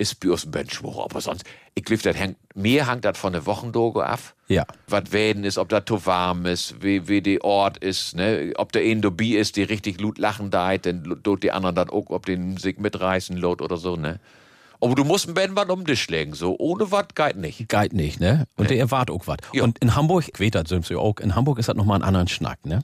ist ein Benchwoche. Aber sonst, ich glaube, das hängt, mir hängt das von der Wochendogo ab Ja. was werden ist, ob das zu warm ist, wie, wie die Ort ist, ne? ob der eine dabei ist, die richtig gut lachen da, dann tut die anderen dann auch, ob den sich mitreißen lot oder so, ne? Aber du musst ein Ben was um dich legen, so ohne was geht nicht. Geht nicht, ne? Und der erwartet auch was. Ja. Und in Hamburg, sie auch, in Hamburg ist das nochmal ein anderen Schnack, ne?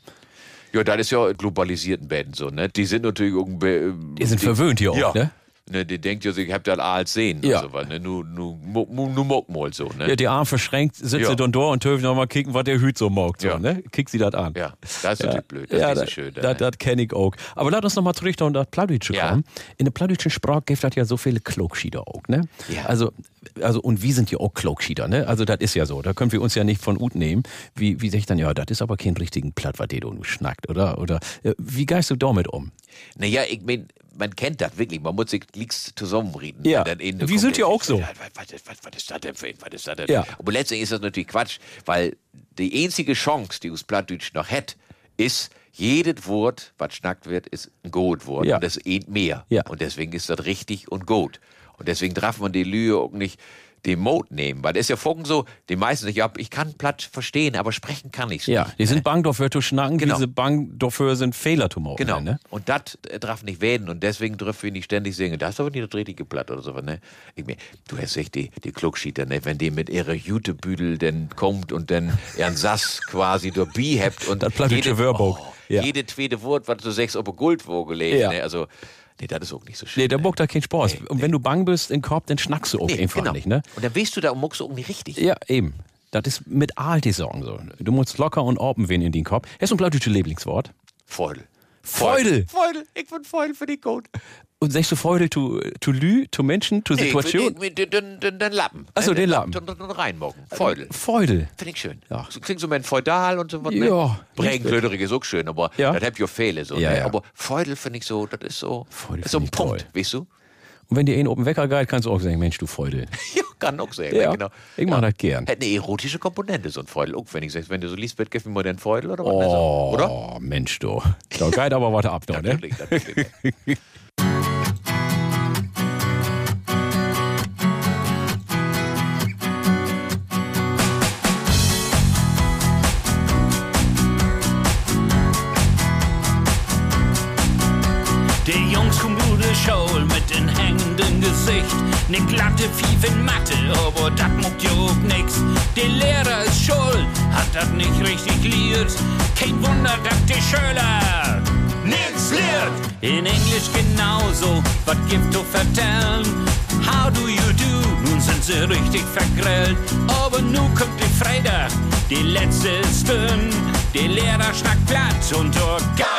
Ja, das ist ja globalisierten Ben so, ne? Die sind natürlich irgendwie. Die sind verwöhnt hier auch, ja. ne? Ne, die denkt ja, ich hab das alles sehen. Ja. Und so, was, ne? Nu, nu, nu, nu mock mal so, ne? Ja, die Arme verschränkt, sitzt Ja. dann da und dürfen noch mal kicken, was der Hüt so mag. So, Ja. ne? Kick sie das an. Ja, das ist natürlich blöd. Das ja, ist das, so schön. Das, ne? das kenne ich auch. Aber lass uns noch mal zurück und das Plattdeutsche Ja. kommen. In der plattdeutschen Sprache gibt es ja so viele Klogschieder auch, ne? Ja. Also, also, und wir sind ja auch Klogschieder, ne? Also, das ist ja so. Da können wir uns ja nicht von Ut nehmen. Wie, wie sag ich dann, ja, das ist aber kein richtigen Platt, was der da nur schnackt, oder? Oder, äh, wie gehst du damit um? Naja, ich mein, man kennt das wirklich. Man muss sich nichts zusammenreden. Ja. Und kommt sind ja auch so. Ja, Was, was, was, ist das denn für ein? Was ist das denn? Ja. Aber letztendlich ist das natürlich Quatsch, weil die einzige Chance, die uns Plattdeutsch noch hat, ist, jedes Wort, was schnackt wird, ist ein gut Wort. Ja. Und das ist mehr. Ja. Und deswegen ist das richtig und gut. Und deswegen darf man die Lühe auch nicht den Mode nehmen. Weil das ist ja Funken so, die meisten nicht, ja, ich kann Platt verstehen, aber sprechen kann ich Ja, nicht. die sind bang dafür zu schnacken, Genau. diese bang dafür sind Fehler zu machen. Genau. Ne? Und das äh, darf nicht werden. Und deswegen dürfen wir nicht ständig singen. Das ist aber nicht das richtige Blatt oder so. Ne? Ich mein, du hast echt die, die Klugschieter, ne? wenn die mit ihrer Jutebüdel dann kommt und dann ihren Sass quasi durch Bi hebt und Das plattdeutsche jede-. Oh, Ja. jede zweite Wort, was du sagst, auf eine Goldwoge legen. Ja. Ne? Also, nee, das ist auch nicht so schön. Nee, der ne? bockt da keinen Spaß. Nee, und wenn du bang bist im Korb, dann schnackst du auch Nee, einfach genau. nicht, ne? Und dann weißt du, da muckst du auch nicht richtig. Ja, eben. Das ist mit alte Sorgen so. Du musst locker und open werden in den Kopf. Hast du ein plattdeutsches Lieblingswort? Feudel. Feudel. Feudel. Ich bin Feudel für die gut. Und sagst du Feudel zu, zu Lü, zu Menschen, zu Situation? Nee, den, den, den, den Lappen. Ach so, Ne, den Lappen. Den, den, den reinmocken. Feudel. Feudel. Finde ich schön. Ja. So klingt so ein feudal und so was. Ne? Ja. Prägenklöderig ist auch schön, aber Ja. das habt ihr Fehler so. Ja, ne? ja. Aber Feudel finde ich so, das ist so, ist so ein Punkt, toll. weißt du? Und wenn dir einen oben Wecker geht, kannst du auch sagen, Mensch, du Feudel. Ja, kann auch sein. Ja, genau. ich mach das gern. Hätte eine erotische Komponente, so ein Feudel. Auch wenn ich sag, wenn du so liest, wird gib mir mal den Feudel oder was? Oh, Oder? Mensch, du. Da geht aber was ab, da, ne? Natürlich, natürlich. richtig vergrellt. Aber nu kommt die Freitag, die letzte Stunde. Der Lehrer schnackt platt und der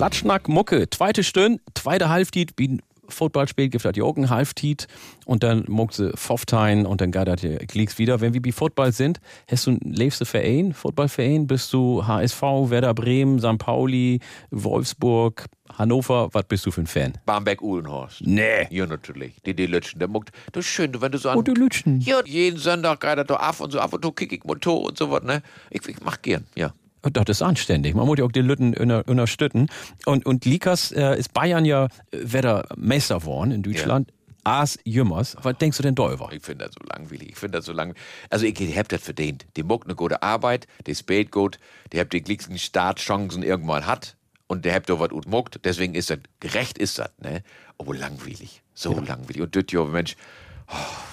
Platschnack Mucke, zweite Stunde, zweite Halbtiet, wie ein Footballspiel gibt ja auch ein Halbtiet und dann muckt sie Pfofftein und dann geht das ja Klicks wieder. Wenn wir bei Football sind, hast du einen lebst du Verein, Footballverein? Bist du HSV, Werder Bremen, St. Pauli, Wolfsburg, Hannover? Was bist du für ein Fan? Barmbek-Uhlenhorst. Nee. Ja, natürlich. Die, die Lütschen, der muckt. Das ist schön, wenn du so an. Oh, die Lütschen. Ja, jeden Sonntag geht er da ab und so ab und zu kick ich Motor und so was, ne? Ich, ich mach gern, ja. Das ist anständig. Man muss ja auch die Lütten unter- unterstützen. Und, und Likas äh, ist Bayern ja äh, Werder Meister geworden in Deutschland. Aas Jümmers. Was denkst du denn darüber? Ich finde das so langweilig. Ich finde das so langweilig. Also, ich, hab das verdient. Die muckt eine gute Arbeit, die spielt gut, die habt die glücklichsten Startchancen irgendwann hat und der habt doch was gut muckt. Deswegen ist das, gerecht ist das, ne? Aber langweilig. So langweilig. Und das, ja, Mensch,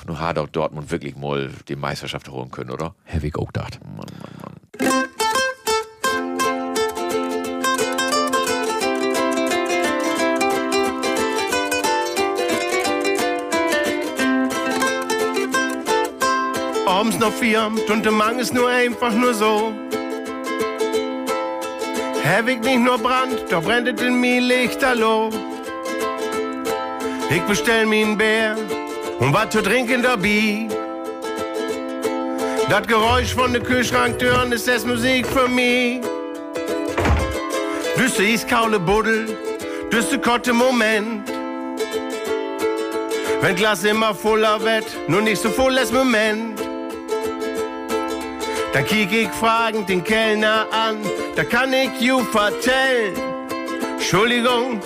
Nur hat auch Dortmund wirklich mal die Meisterschaft holen können, oder? Ich auch gedacht. Mann, Mann, Mann. Abends noch vier und der Mang ist nur einfach nur so. Ich nicht nur Brand, da brennt in mir Lichterloh. Ich bestell mir einen Bär und was zu trinken dabei. Das Geräusch von der Kühlschranktüren ist das Musik für mich. Düsse iskaule Buddel, düsse kotte Moment. Wenn Glas immer voller wird, nur nicht so voll als Moment. Dann kiek ich fragend den Kellner an, da kann ich you vertellen. Entschuldigung,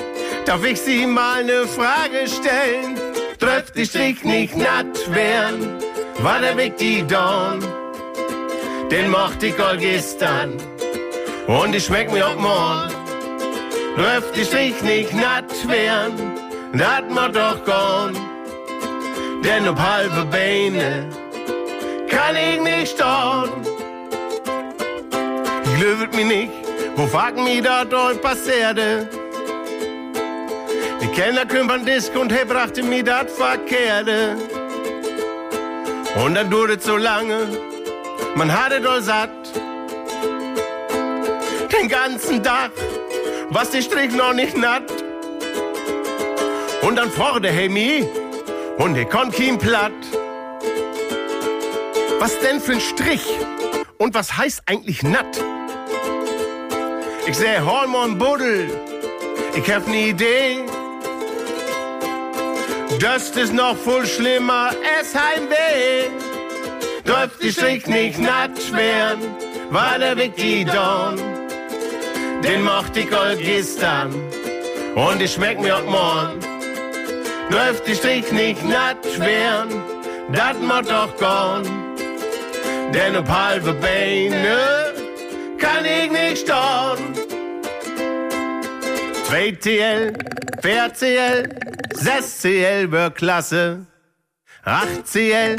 darf ich Sie mal ne Frage stellen? Trifft die Strich nicht natt werden, war der Weg die Dorn. Den mochte ich all gestern und ich schmeck mir auch morgen. Trifft die Strich nicht natt werden, dat ma doch gone. Denn ob halbe Beine kann ich nicht stehen. Glöwet mi nicht, wo fragt mi da dort passierte? Die Kellner kümmern Disk und he brachte mi dat Verkehrte. Und dann duret so lange, man hatte doll satt. Den ganzen Tag, was die Strich noch nicht natt. Und dann forde he mi, und he konnt kein platt. Was denn für ein Strich? Und was heißt eigentlich natt? Ich seh Hormon Buddel, ich hab ne Idee. Das ist noch voll schlimmer, es Heimweh. Dürft die Strich nicht natt werden, war der Weg die Dorn. Den mocht ich all gestern und ich schmeck mir auch morgen. Dürft die Strich nicht natt werden, dat mod doch gorn. Denn ob halbe Beine kann ich nicht stehen. 2TL, 4CL, 6CL wird klasse. 8CL,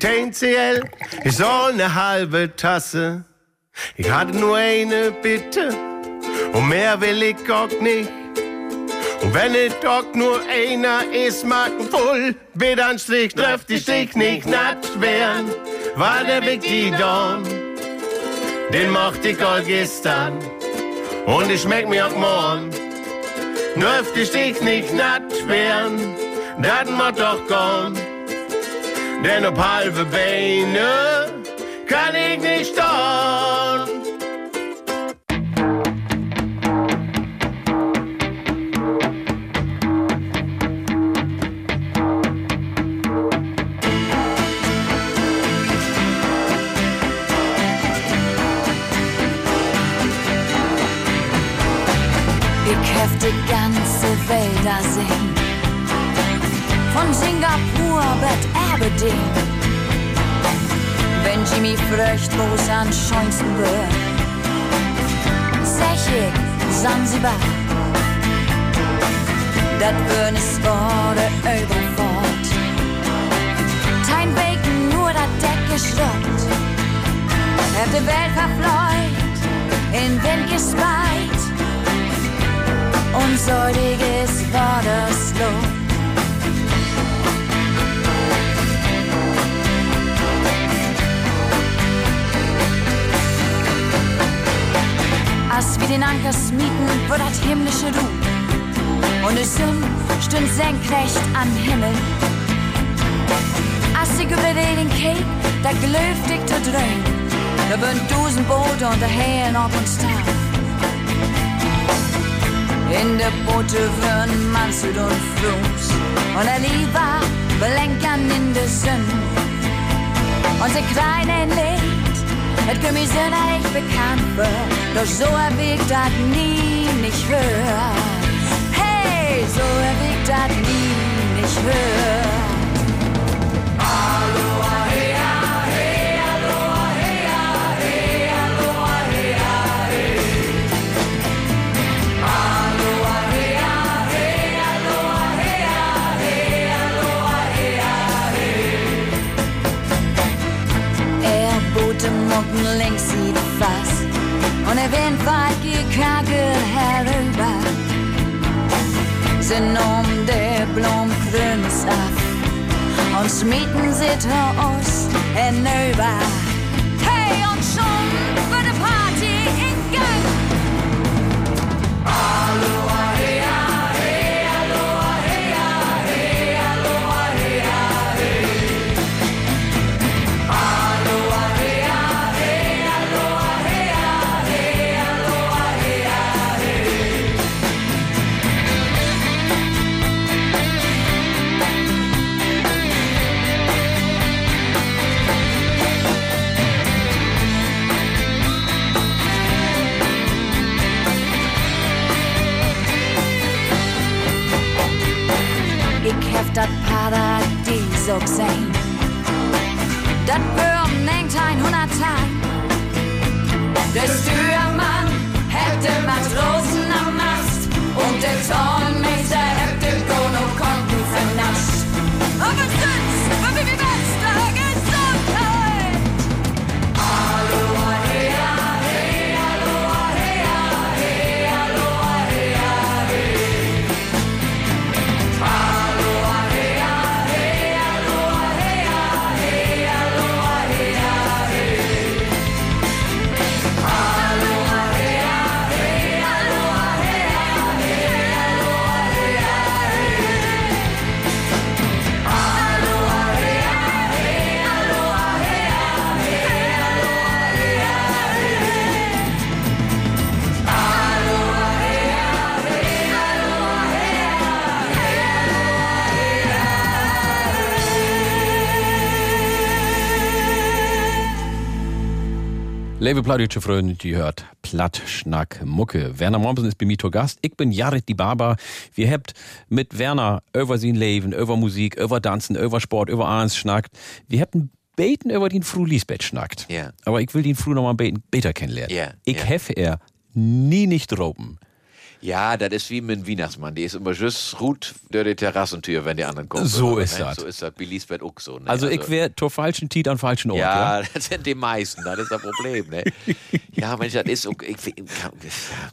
10CL, ist all ne halbe Tasse. Ich hatte nur eine Bitte und mehr will ich auch nicht. Und wenn es doch nur einer ist, mag voll, bitte ein Strich, trifft die Strich nicht natt werden, war der Big die Dorn. Den mochte ich all gestern und ich schmeck mir auch morgen. Dürft die Strich nicht natt werden, dat macht doch gone. Denn ob halbe Beine kann ich nicht stehen. Welt da sehen. Von Singapur bis Aberdeen. Wenn Jimmy fröcht, wo's an schönsten wird. Sech ich, Sansibar. Dat würden es wurde überfort. Kein Bacon, nur dat Deck geschrott. Hab die Welt verfleut, in Wind gespeit und säudiges war das Lob. Als wir den Anker smieten, wird das himmlische Du. Und es Sinn stünd senkrecht am Himmel. Als ich über den Cake, da zu drehen. Da bünd Dusen Boote und der Hähn auf uns Tag. In der Boote würden Mansud und Flus und er lieber belenkern in der Sinn. Unser kleine Licht, mir sehr nicht bekannt wird, doch so erwägt das nie nicht höher. Hey, so erwägt das nie nicht höher. Leben längst sieht fast und der weit gekagelt herüber. Sind um der Blomgrüns ab und schmieden sie zu uns hinüber. Paradies ook zijn. Dat würden denkt Liebe plattdeutsche Freunde, die hört Platt, Schnack, Mucke. Werner Mommsen ist bei mir zu Gast. Ich bin Jared die Barber. Wir habt mit Werner über sein Leben, über Musik, über Tanzen, über Sport, über alles schnackt. Wir habt ein Beten über den Fru Lisbeth schnackt. Ja. Aber ich will den Fru noch mal beten, besser kennenlernen. Ja, Ich ja. hef er nie nicht droben. Ja, das ist wie mit dem Weihnachtsmann. Die ist immer just gut durch die Terrassentür, wenn die anderen kommen. So ist ne? das. So ist das. Wie Lisbeth auch so. Ne? Also, ich wär zur falschen Tiet an falschen Ort. Ja, Ja, das sind die meisten, das ist das Problem, ne? ja, Mensch, das ist, okay. ich,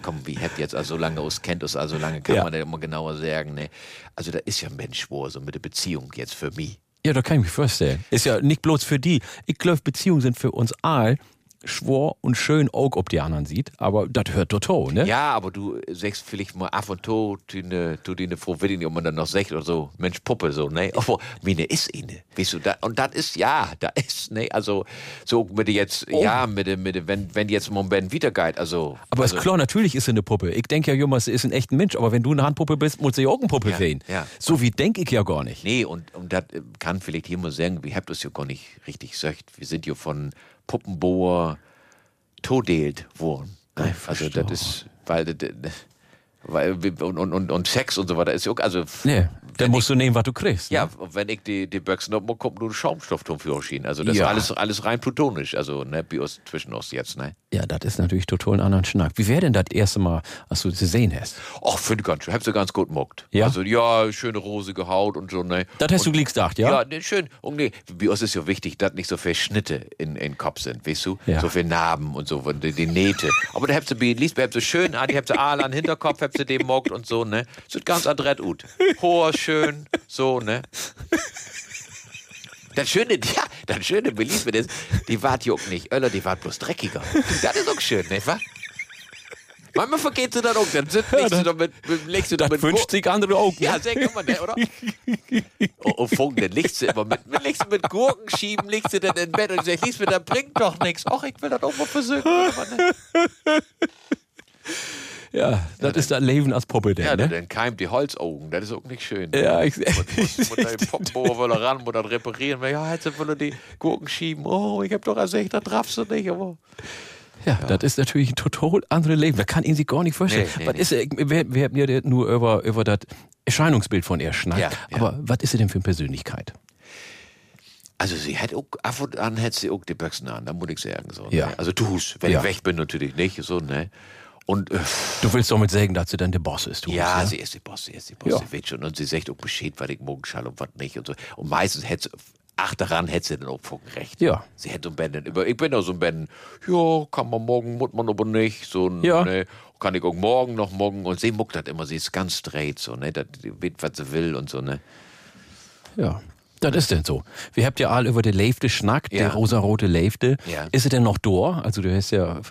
komm, wie habt jetzt also so lange aus, kennt uns also lange, kann Ja. man das immer genauer sagen, ne? Also, das ist ja ein Mensch, wo so mit der Beziehung jetzt für mich. Ja, da kann ich mich vorstellen. Ist ja nicht bloß für die. Ich glaube, Beziehungen sind für uns all schwor und schön auch, ob die anderen sieht. Aber das hört total, ne? Ja, aber du sagst vielleicht mal ab und zu, du ne, die ne Frau Wedding, ob man dann noch sagt oder so, Mensch, Puppe, so, ne? Aber meine ist eine, weißt du, da, und das ist, ja, da ist, ne? Also, so mit jetzt, ja, mit mit wenn, wenn jetzt mal Ben wieder geht, also. Aber also, ist klar, natürlich ist sie eine Puppe. Ich denke ja, Junge, sie ist ein echter Mensch. Aber wenn du eine Handpuppe bist, muss sie auch eine Puppe Ja, sehen. ja. So wie denke ich ja gar nicht. Nee, und, und das kann vielleicht hier mal sagen, wir habt das ja gar nicht richtig gesagt. Wir sind ja von Puppenbohr todeelt worden. Ne? Also das ist, weil, weil und, und, und Sex und so weiter ist ja auch, also Nee, dann musst du nehmen, was du kriegst. ja, wenn ich die, die Böxen hab, kommt nur ein Schaumstoffturm für euch hin. Also das Ja. ist alles, alles rein plutonisch, also ne, bei uns, zwischen uns jetzt, ne? Ja, das ist natürlich total ein anderer Schnack. Wie wäre denn das erste Mal, als du sie sehen hast? Ach, finde ich ganz schön. Hab sie ganz gut mockt. Ja? Also, ja, schöne rosige Haut und so, ne? Das hast du Und- gleich gesagt, ja? Ja, ne, schön. Und nee, bei uns ist ja wichtig, dass nicht so viele Schnitte in, den Kopf sind, weißt du? Ja. So viele Narben und so, und die, die Nähte. Aber da habt sie bei Lisbeth habt sie schön an, die habt sie alle an den Hinterkopf, habt sie dem mockt und so, ne? Sieht ganz adrett ut. Hoher, schön, so, ne? Das Schöne, ja, das Schöne bei Lisbeth ist, die wart juck nicht Öller, die wart bloß dreckiger. Das ist auch schön, nicht wahr? Manchmal vergeht sie dann auch, dann sind, legst du doch mit, mit, legst du doch Das wünscht sich andere auch. ja, ne? sehr kann man, ne, oder? Oh, oh Funk, dann legst du immer mit, legst du mit Gurken schieben, legst du dann in Bett und sagst, lies mir, das bringt doch nichts. Ach, ich will das auch mal versuchen. Ne? Ja, das ist das Leben als Puppe, denn, Ja, ne? dann keimt die Holzaugen, das ist auch nicht schön. Ja, ich- Muss, da die Poppenbohrer wollen ran, muss das reparieren. Ja, jetzt wollen die Gurken schieben. Oh, ich hab doch gesagt, das darfst du nicht. Aber Ja, das ist natürlich ein total anderes Leben. Da kann ihn sich gar nicht vorstellen. Nee, nee, was ist, er- wir, wir haben ja nur über, über das Erscheinungsbild von ihr schnackt. Ja, ja. Aber was ist sie denn für eine Persönlichkeit? Also sie hat auch, ab und an hat sie auch die Büchsen an, da muss ich sagen. So, Ja. ne? Also tu's, wenn Ja. ich weg bin natürlich nicht. So, ne? Und äh, Du willst damit sagen, dass sie dann der Boss ist, du ja, ne? sie ist die Boss, sie ist die Boss, Ja. sie weiß schon. Und sie sagt auch Bescheid, was ich morgen schall und was nicht und so. Und meistens hätte sie, ach daran hätte sie dann auch voll recht. Ja. Sie hätte so ein über, ich bin auch so ein Bänden, ja, kann man morgen, muss man aber nicht, so, Ja. ne, kann ich auch morgen noch morgen und sie muckt das immer, sie ist ganz straight so, ne, das weiß, was sie will und so, ne. Ja. Das ist denn so. Wir habt ja all über die Leifte schnackt, Ja. der rosarote Leifte. Ja. Ist es denn noch da? Also du hast ja... Äh,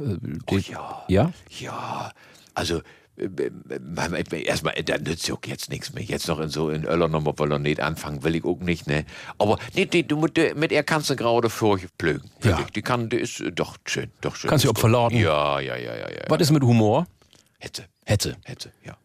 die, ja. Ja? Ja, also äh, äh, erstmal, da nützt ja auch jetzt nichts mehr. Jetzt noch in so in Öller nochmal nicht anfangen, will ich auch nicht, ne? Aber nee, nee, du, mit, mit ihr kannst du gerade vorplögen. Ja. Wirklich. Die kann, die ist äh, doch schön, doch schön. Kannst du auch verladen. Ja, ja, ja, ja, ja. Was ist mit Humor? Hetze. Hetze. Hetze, ja.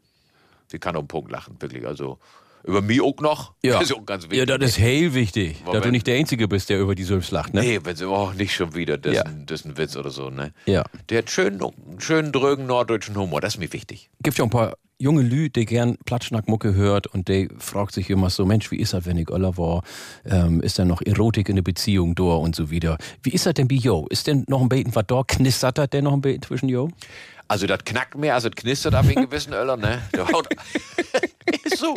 Sie kann den Punkt lachen, wirklich. Also über mich auch noch. Ja. Das ist auch ganz wichtig. Ja, das ist hell wichtig, dass du Moment. nicht der Einzige bist, der über die Sülfs lacht, ne? Nee, wenn sie auch nicht schon wieder, das, Ja. ist ein- das ist ein Witz oder so, ne? Ja. Der hat schön, schön drögen norddeutschen Humor, das ist mir wichtig. Gibt ja ein paar junge Lü, die gern Platschnackmucke hört und die fragt sich immer so, Mensch, wie ist das, wenn ich Öller war? Ähm, ist da noch Erotik in der Beziehung da und so wieder? Wie ist das denn bei Jo? Ist denn noch ein Beten was da? Knistert das denn noch ein Beten zwischen Jo? Also das knackt mehr, als es knistert ab in gewissen Öller, ne? Der haut, ist so.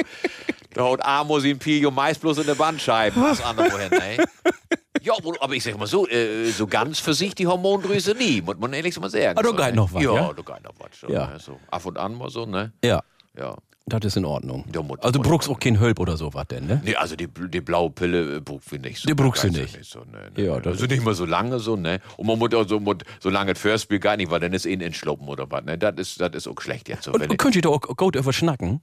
Der haut Amos in Pio meist bloß in der Bandscheibe, was andere wohin, ne? Ja, aber- aber ich sag mal so, äh, so ganz für sich die Hormondrüse nie, muss man ehrlich mal sagen. Ah, da so, geht ne? noch was, ja? Ja, da geht noch was. Schon, Ja. Ne? So ab und an mal so, ne? Ja. Ja. Das ist in Ordnung. Ja, muss- Also du muss- brauchst auch kein Hölp oder so was denn, ne? Nee, also die, die blaue Pille äh, braucht wir nicht so. Die brauchst du Ganz nicht. so, ne, ne, Ja, ne. das also nicht mal so lange so, ne? Und man muss auch so, muss so lange das Firstspiel gar nicht, weil dann ist ihn entschloppen oder was, ne? Das ist, das ist auch schlecht jetzt so. Und, wenn und könnt ihr da auch gut über schnacken?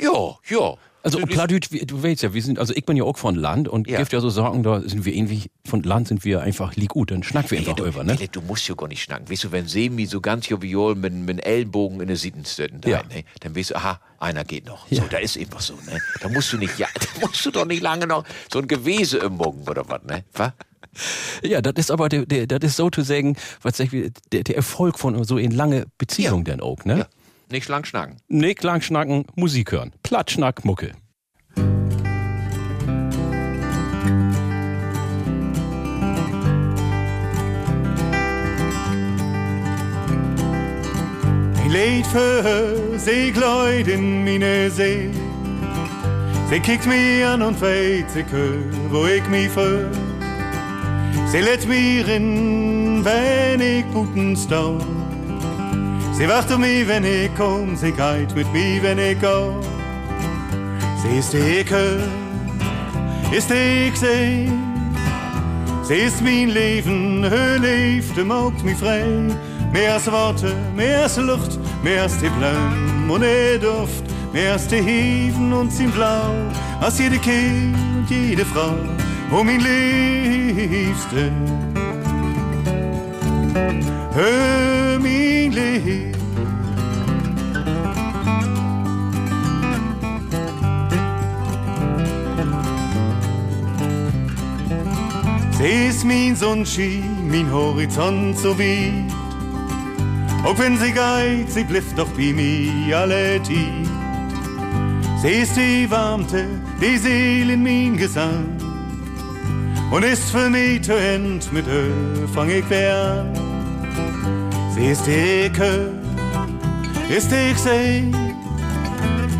Ja, ja. Also Plattdeutsch, wie- du weißt ja, wir sind, also ich bin ja auch von Land und Ja. gibt ja so sagen, da sind wir irgendwie, von Land sind wir einfach lieg gut, dann schnacken wir einfach du, über, ne? Philipp, du musst ja gar nicht schnacken. Weißt du, wenn Semi so ganz jovial mit, mit Ellenbogen in der Sieden steht, Ja. ne, dann weißt du, aha, einer geht noch. So, da ist einfach so, ne? Da musst du nicht, ja, da musst du doch nicht lange noch so ein Gewese im Bogen oder was, ne? Was? Ja, das ist aber der, der, das ist so zu sagen, was sag ich, der, der Erfolg von so in lange Beziehung denn auch, ne? Ja. Nicht lang schnacken. Nicht lang schnacken, Musik hören. Platschnack, Mucke. Lied für sie gleut in meine See. Sie kickt mich an und weiß ich hör, wo ich mich fühl. Sie lädt mir in, wenn ich guten stau. Sie wacht auf mich, wenn ich komm, sie geht mit mir, wenn ich go. Sie ist die hör, ist die seh. Sie ist mein Leben, her Liefde macht mich frei. Mehr als Worte, mehr als Luft, mehr als die Blumen und der Duft, mehr als die Heven und sein Blau, als jede Kind und jede Frau, oh mein Liebste. Hör mein Lieb. Sie ist mein Sonnenschein, mein Horizont so weit. Auch wenn sie geht, sie bleibt doch bei mir alle Zeit. Sie ist die Warmte, die Seele in mein Gesang. Und ist für mich zu End, mit ihr fang ich wer an. Sie ist Ecke, ist ich seh.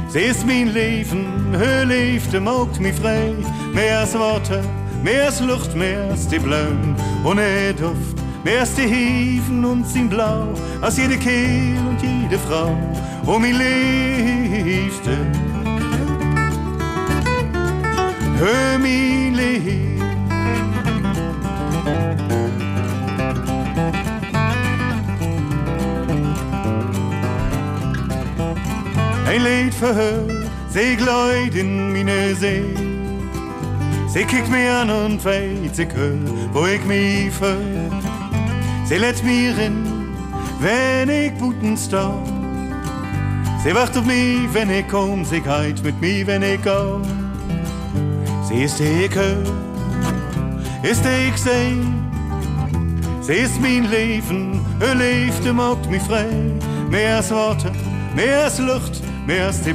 Sie ist mein Leben, ihr Liefde macht mich frei. Mehr als Worte, mehr als Luft, mehr als die Blumen und der Duft. Mehr als die Heven und sein Blau, als jede Kehl und jede Frau. Oh, mein Liebste, hör mein Lieb. Ein Lied für her, sie gleut in meine See. Sie kickt mich an und weiß ich hör, wo ich mich fühl. Sie lädt mir in, wenn ich guten stau. Sie wacht auf mich, wenn ich komm, sie geht mit mir, wenn ich go. Sie ist ich hör, ist ich seh. Sie ist mein Leben, ihr Liefde macht mich frei. Mehr als Worte, mehr als Luft, mehr als die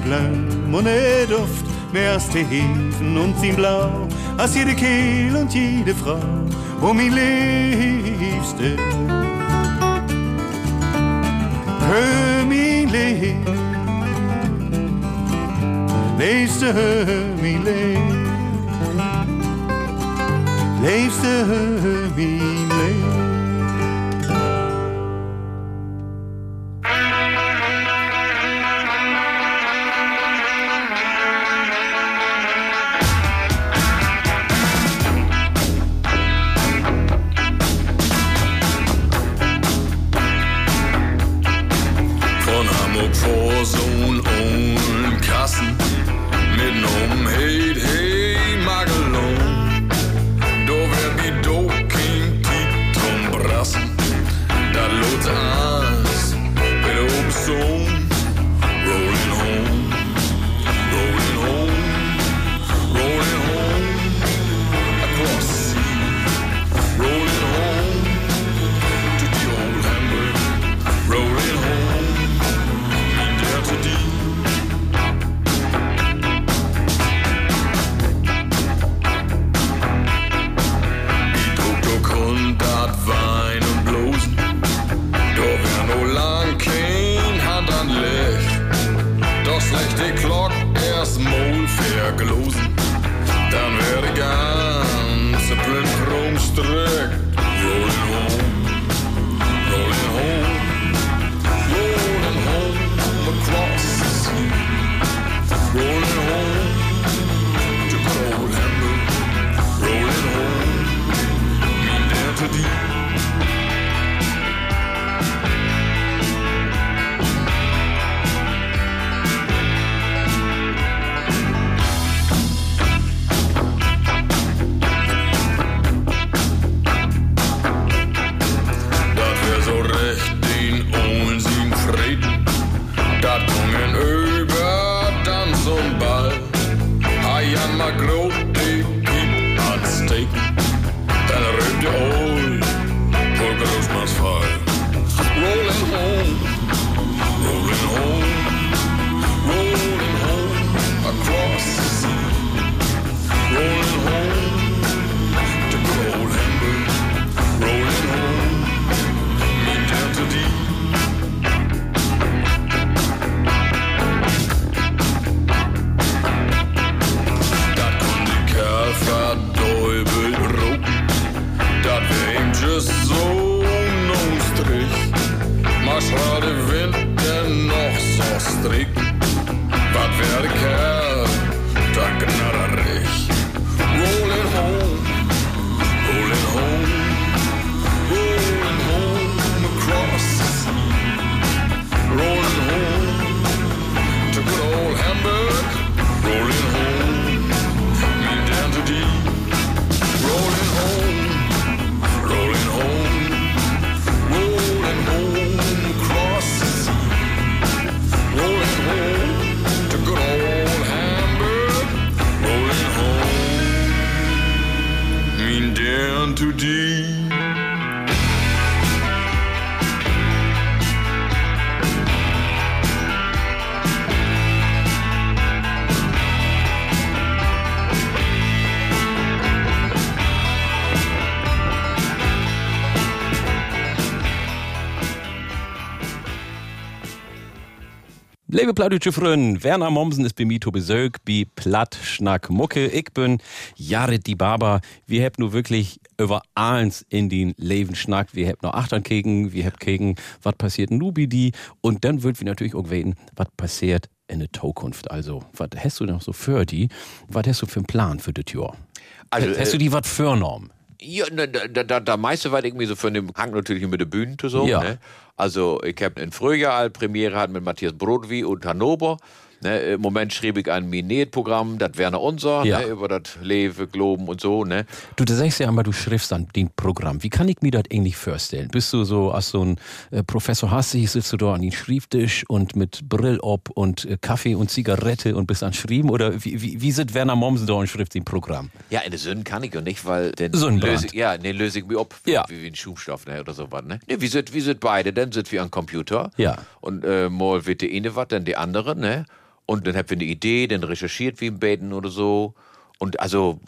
und der Duft, mehr als die Hefen und sein Blau, als jede Kehl und jede Frau, oh mein Liebste. Hör mein Lieb, Liebste, hör mein Lieb, Liebste, hör mein Liebe Plattdeutsche Freunde, Werner Mommsen ist bei mir zu Besuch bei Platt Schnack Mucke. Ich bin Jared die Barber. Wir haben nur wirklich über eins in den Leben schnackt. Wir haben noch Achtern gegen, wir haben gegen, was passiert in Nubidi. Und dann wird wir natürlich auch weten, was passiert in der Zukunft. Also, was hast du noch so für die? Was hast du für einen Plan für das Jahr? Also, hast du äh, die was vorgenommen? Ja, da, da, da, da meiste war irgendwie so von dem Hang natürlich mit der Bühne so. Ja. Ne? Also ich habe in Frühjahr Premiere hat mit Matthias Brodwie und Hannover. Ne? Im Moment schrieb ich ein Minet-Programm, das wäre unser, Ja. ne? über das Lewe, Globen und so. Ne? Du, du sagst ja immer, du schriftst dann den Programm. Wie kann ich mir das eigentlich vorstellen? Bist du so, als so ein äh, Professor Hassig, sitzt du da an den Schriebtisch und mit Brill ob und äh, Kaffee und Zigarette und bist an Schrieben? Oder wie, wie, wie sind Werner Mommsen da und schrift den Programm? Ja, in der Sünden kann ich ja nicht, weil den löse ja, den löse ich mir ab, Ja. wie, wie ein Schubstoff ne? oder sowas. Ne? Ne, wir, sind, wir sind beide, dann sind wir am Computer. Ja. Und äh, mal wird die eine was, dann die andere, ne? Und dann habt ihr eine Idee, dann recherchiert wie im Beten oder so. Und also,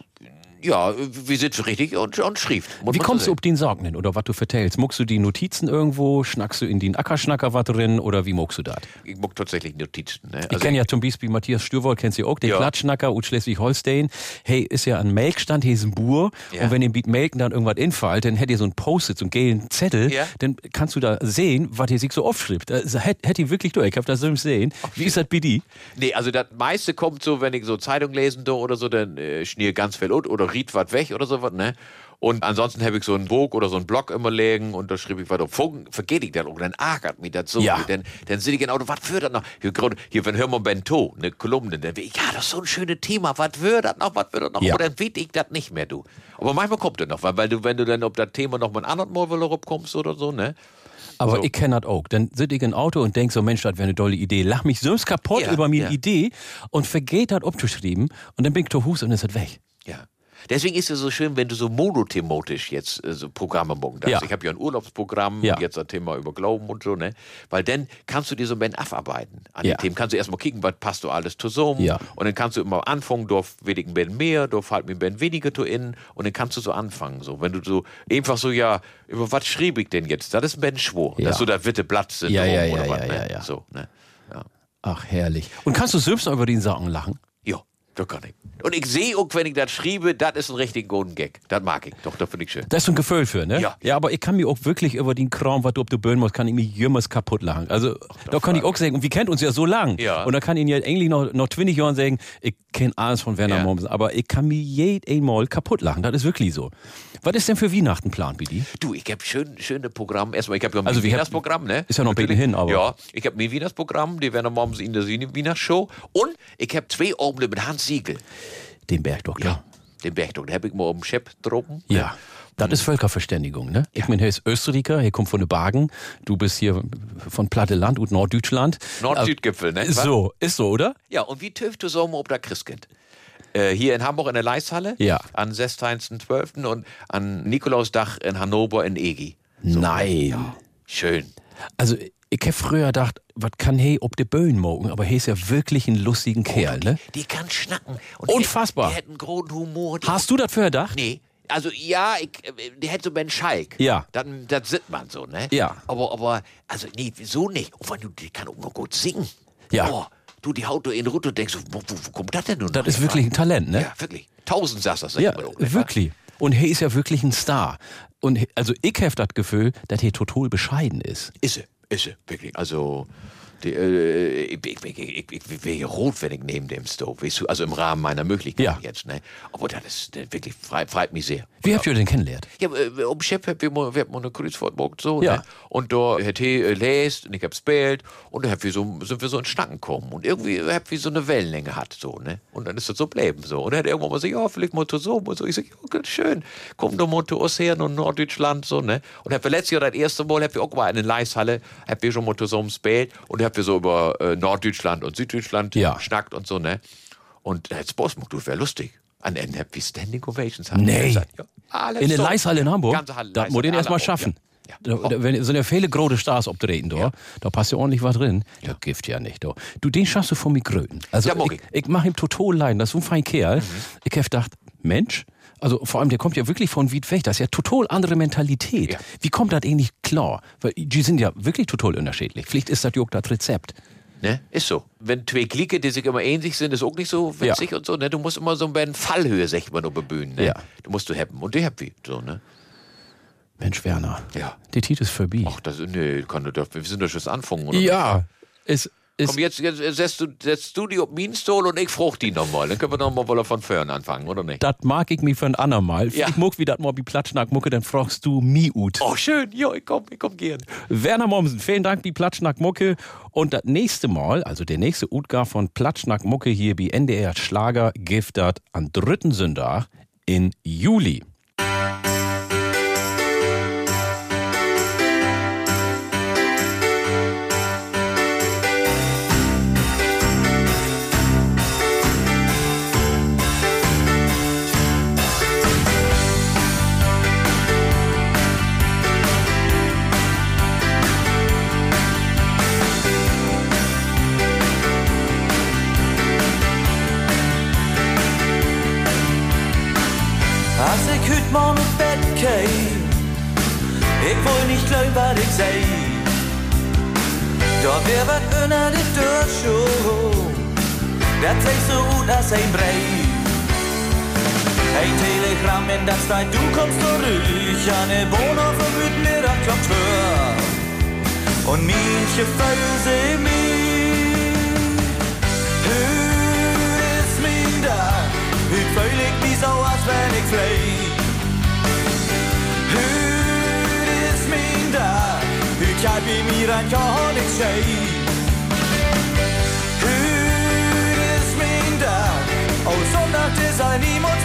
ja, wir sitzen richtig und, und schrieb. Wie kommst du auf den Sorgnen oder was du vertellst? Muckst du die Notizen irgendwo? Schnackst du in den Ackerschnacker was drin oder wie muckst du das? Ich muck tatsächlich Notizen. Ne? Ich kenne ja zum Beispiel Matthias Stürwold, kennst du auch, den Ja. Klatschnacker aus Schleswig-Holstein. Hey, ist ja ein Melkstand, hier ist ein Bur. Ja. Und wenn ihr Beat Melken dann irgendwas infällt, dann hätt ihr so ein Post-it, so einen gelben Zettel. Ja. Dann kannst du da sehen, was ihr sich so aufschreibt. Also, hätt, hätt ihr wirklich durch. Ich hab das so gesehen. Wie ist das bei dir? Nee, also das meiste kommt so, wenn ich so Zeitung lesen do oder so, dann äh, schnier ganz viel ut oder riet was weg oder sowas, ne? Und ansonsten habe ich so einen Buch oder so einen Blog immer legen und da schrieb ich was auf. Vergeht ich dann auch, dann ärgert mich das so. Ja. Dann, dann sehe ich genau, was für das noch? Hier, hier wenn hör mal Bento, eine Kolumne, dann ich, ja, das ist so ein schönes Thema, was wird das noch, was wird das noch? Ja. Aber dann weiß ich das nicht mehr, du. Aber manchmal kommt das noch, weil, weil du, wenn du dann auf das Thema noch mal ein anderes Mal wieder rumkommst oder so, ne? Aber So. ich kenne das auch. Dann sitze ich im Auto und denk so, Mensch, das wäre eine tolle Idee. Lach mich so kaputt Ja, über meine ja. Idee und vergeht das abzuschreiben und dann bin ich zu Hus und ist es weg. Ja. Deswegen ist es so schön, wenn du so monothematisch jetzt äh, so Programme machen darfst. Ja. Ich habe ja ein Urlaubsprogramm, Ja. jetzt ein Thema über Glauben und so, ne? Weil dann kannst du dir so ein bisschen abarbeiten an Ja. den Themen. Kannst du erstmal kicken, was passt du alles zusammen. Ja. Und dann kannst du immer anfangen, ich ein bisschen mehr, fällt mir ein bisschen weniger zu in. Und dann kannst du so anfangen. So. Wenn du so einfach so, ja, über was schrieb ich denn jetzt? Das ist ein bisschen schwor. Ja. Das ist so das witte Blatt sind Ja, ja, ja, oder was, ja, ne? ja, ja. So, ne? Ach, herrlich. Und kannst du selbst über den Sachen lachen? Ja, das kann ich. Und ich sehe auch, wenn ich das schriebe, das ist ein richtig guter Gag. Das mag ich. Doch, das finde ich schön. Da ist ein Gefühl für, ne? Ja. Ja, aber ich kann mir auch wirklich über den Kram, was du auf der Bühne musst, kann ich mich jemals kaputt lachen. Also, da kann ich auch sagen, und wir kennt uns ja so lang. Ja. Und da kann ich ja eigentlich noch, noch 20 Jahren sagen, ich kenne alles von Werner Ja. Mommsen, aber ich kann mir jed einmal kaputt lachen. Das ist wirklich so. Was ist denn für Weihnachten Plan, Bidi? Du, ich habe schön, schöne Programm. Erstmal, ich habe ja mein Also, Programm, ne? ist ja noch ein bisschen hin, aber- Ja, ich habe mein Wieners Programm, die werden morgens in der Wiener Show. Und ich habe zwei Abende mit Hans Siegel. Den Bergdoktor. Ja, den Bergdoktor. Da habe ich mal oben Chef droben. Ja. Das ist Völkerverständigung, ne? Ich bin, er ist Österreicher, er kommt von den Bergen. Du bist hier von Platteland und Norddeutschland. Nord-Süd-Gipfel, ne? Ist so, ist so, oder? Ja, und wie töft du so mal ob der Christkind? Äh, hier in Hamburg in der Leishalle. Ja. An 16.12. und an Nikolausdach in Hannover in Egi. Nein. Schön. Also, ich hab früher gedacht, was kann he ob de Böen mogen, aber he ist ja wirklich ein lustigen Kerl, ne? Die kann schnacken. Und Unfassbar. Die hätten einen großen Humor. Die Hast du das für gedacht? Nee. Also ja, ich, äh, der hätte so Ben Schalk. Ja. Dann, das sieht man so, ne? Ja. Aber, aber, also nee, so nicht. Und wenn du, die kann auch noch gut singen. Ja. Oh, du, die haut du in den Rücken und denkst, wo, wo, wo kommt das denn nun? Das ist wirklich ein Talent, ne? Ja, wirklich. Tausend sagst das. Ja, ne? wirklich. Und he ist ja wirklich ein Star. Und also ich hab das Gefühl, dass he total bescheiden ist. Ist er, ist wirklich. Also, die, äh, ich, ich, ich, ich, ich wäre rot, wenn ich neben dem Stove, weißt du, also im Rahmen meiner Möglichkeiten Ja. jetzt, ne? Aber das ist das wirklich, freut, freut mich sehr. Wie habt ihr den kennengelernt? Ja, äh, um Chef hab wir wir haben eine Kreuzfahrt gemacht, so, Ja. ne? Und da hat er äh, lest und ich hab spielt und da hab wir so, sind wir so in Schnacken gekommen und irgendwie hab wir so eine Wellenlänge hat, so, ne? Und dann ist das so bleiben, so. Und er hat irgendwann mal gesagt, ja, vielleicht mal zu so und so. Ich sag, ja, ganz schön, komm doch mal zu uns her und Norddeutschland, so, ne? Und hab wir letztes Jahr das erste Mal, hab wir auch mal in den Leishalle, hab wir schon mal zusammen gespielt und hab wir so über äh, Norddeutschland und Süddeutschland Ja. schnackt und so, ne? Und hat Spaß gemacht, du, wäre lustig. An Ende wir Standing Ovations. haben Nee. gesagt. Ja, alles In der so. Leishalle in Hamburg? Da muss den Leishalle, erst mal alle auch, schaffen. Ja. Da, da, wenn, sind ja viele große Stars auftreten, da. Da passt ja ordentlich was drin. Da Gift ja nicht, da. Du, den schaffst du von mir Gröten. Also, Ja, ich, ich mach ihm total leiden. Das ist so ein fein Kerl. Ich hab gedacht, Mensch, also vor allem, der kommt ja wirklich von weit weg. Das ist ja total andere Mentalität. Ja. Wie kommt das eigentlich klar? Weil die sind ja wirklich total unterschiedlich. Vielleicht ist das ja auch das Rezept. Ne? Ist so. Wenn zwei Klicke, die sich immer ähnlich sind, ist auch nicht so witzig und so. Ne? Du musst immer so ein bisschen Fallhöhe, sag ich mal, nur bebühen. Ne? Ja. Du musst du haben. Und die wie. So, ne? Mensch, Werner. Ja. Die Titel ist vorbei. Ach, das, nee, kann, wir sind doch schon anfangen, oder? ja. Es, Komm, jetzt, jetzt setzt du, setzt du die auf meinen Stuhl und ich frucht die nochmal. Dann können wir nochmal wohl von vorn anfangen, oder nicht? Das mag ich mir für ein andermal. Ja. Ich muck wie das mal wie Platschnack mucke, dann fragst du mi ut. Oh, schön. Ja, ich komm, ich komm gern. Werner Mommsen, vielen Dank, wie Platschnack mucke. Und das nächste Mal, also der nächste Utgar von Platschnack mucke hier wie NDR Schlager giftet am dritten Sonntag in Juli. Geloven wat ik zei. Doch weer wat onder de deur show, dat zei zo uit als een brief. Ein Telegramm, in das dein Du kommst zurück, der Wohnung mir klopft hör. Und manche Füße mich. Hör ist mein da, ich fühl ich mich so, als wenn ich flieg. Wie mir ein Jahr nicht schei. Hüt ist mein Tag, oh Sonntag ist ein niemand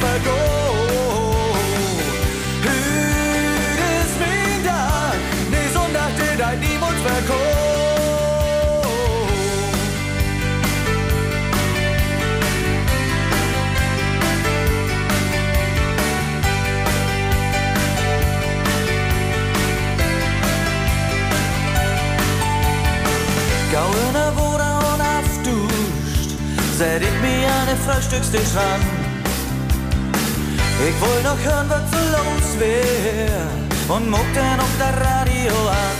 aufduscht, set ich mir eine Frühstückstisch ran. Ich will noch hören, was so los wär, und muck dann auf der Radio an.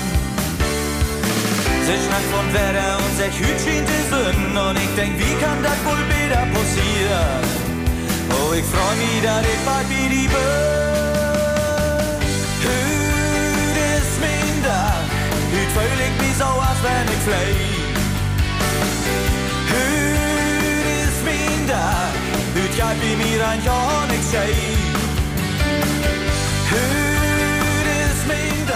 Sie schnackt von Wetter und sich Hüt schien die Sonne, und ich denk, wie kann das wohl wieder passieren? Oh, ich freu mich, dass ich bald wie die Bird. Hüt ist mein Tag, Hüt ich mich so, als wenn ich flieg. Hüt gab wie mir ein Jahr nix schei. Hüt ist mein.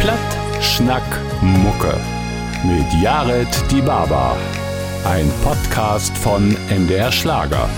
Platt, Schnack, Mucke. Mit Jared Die Baba. Ein Podcast von MDR Schlager.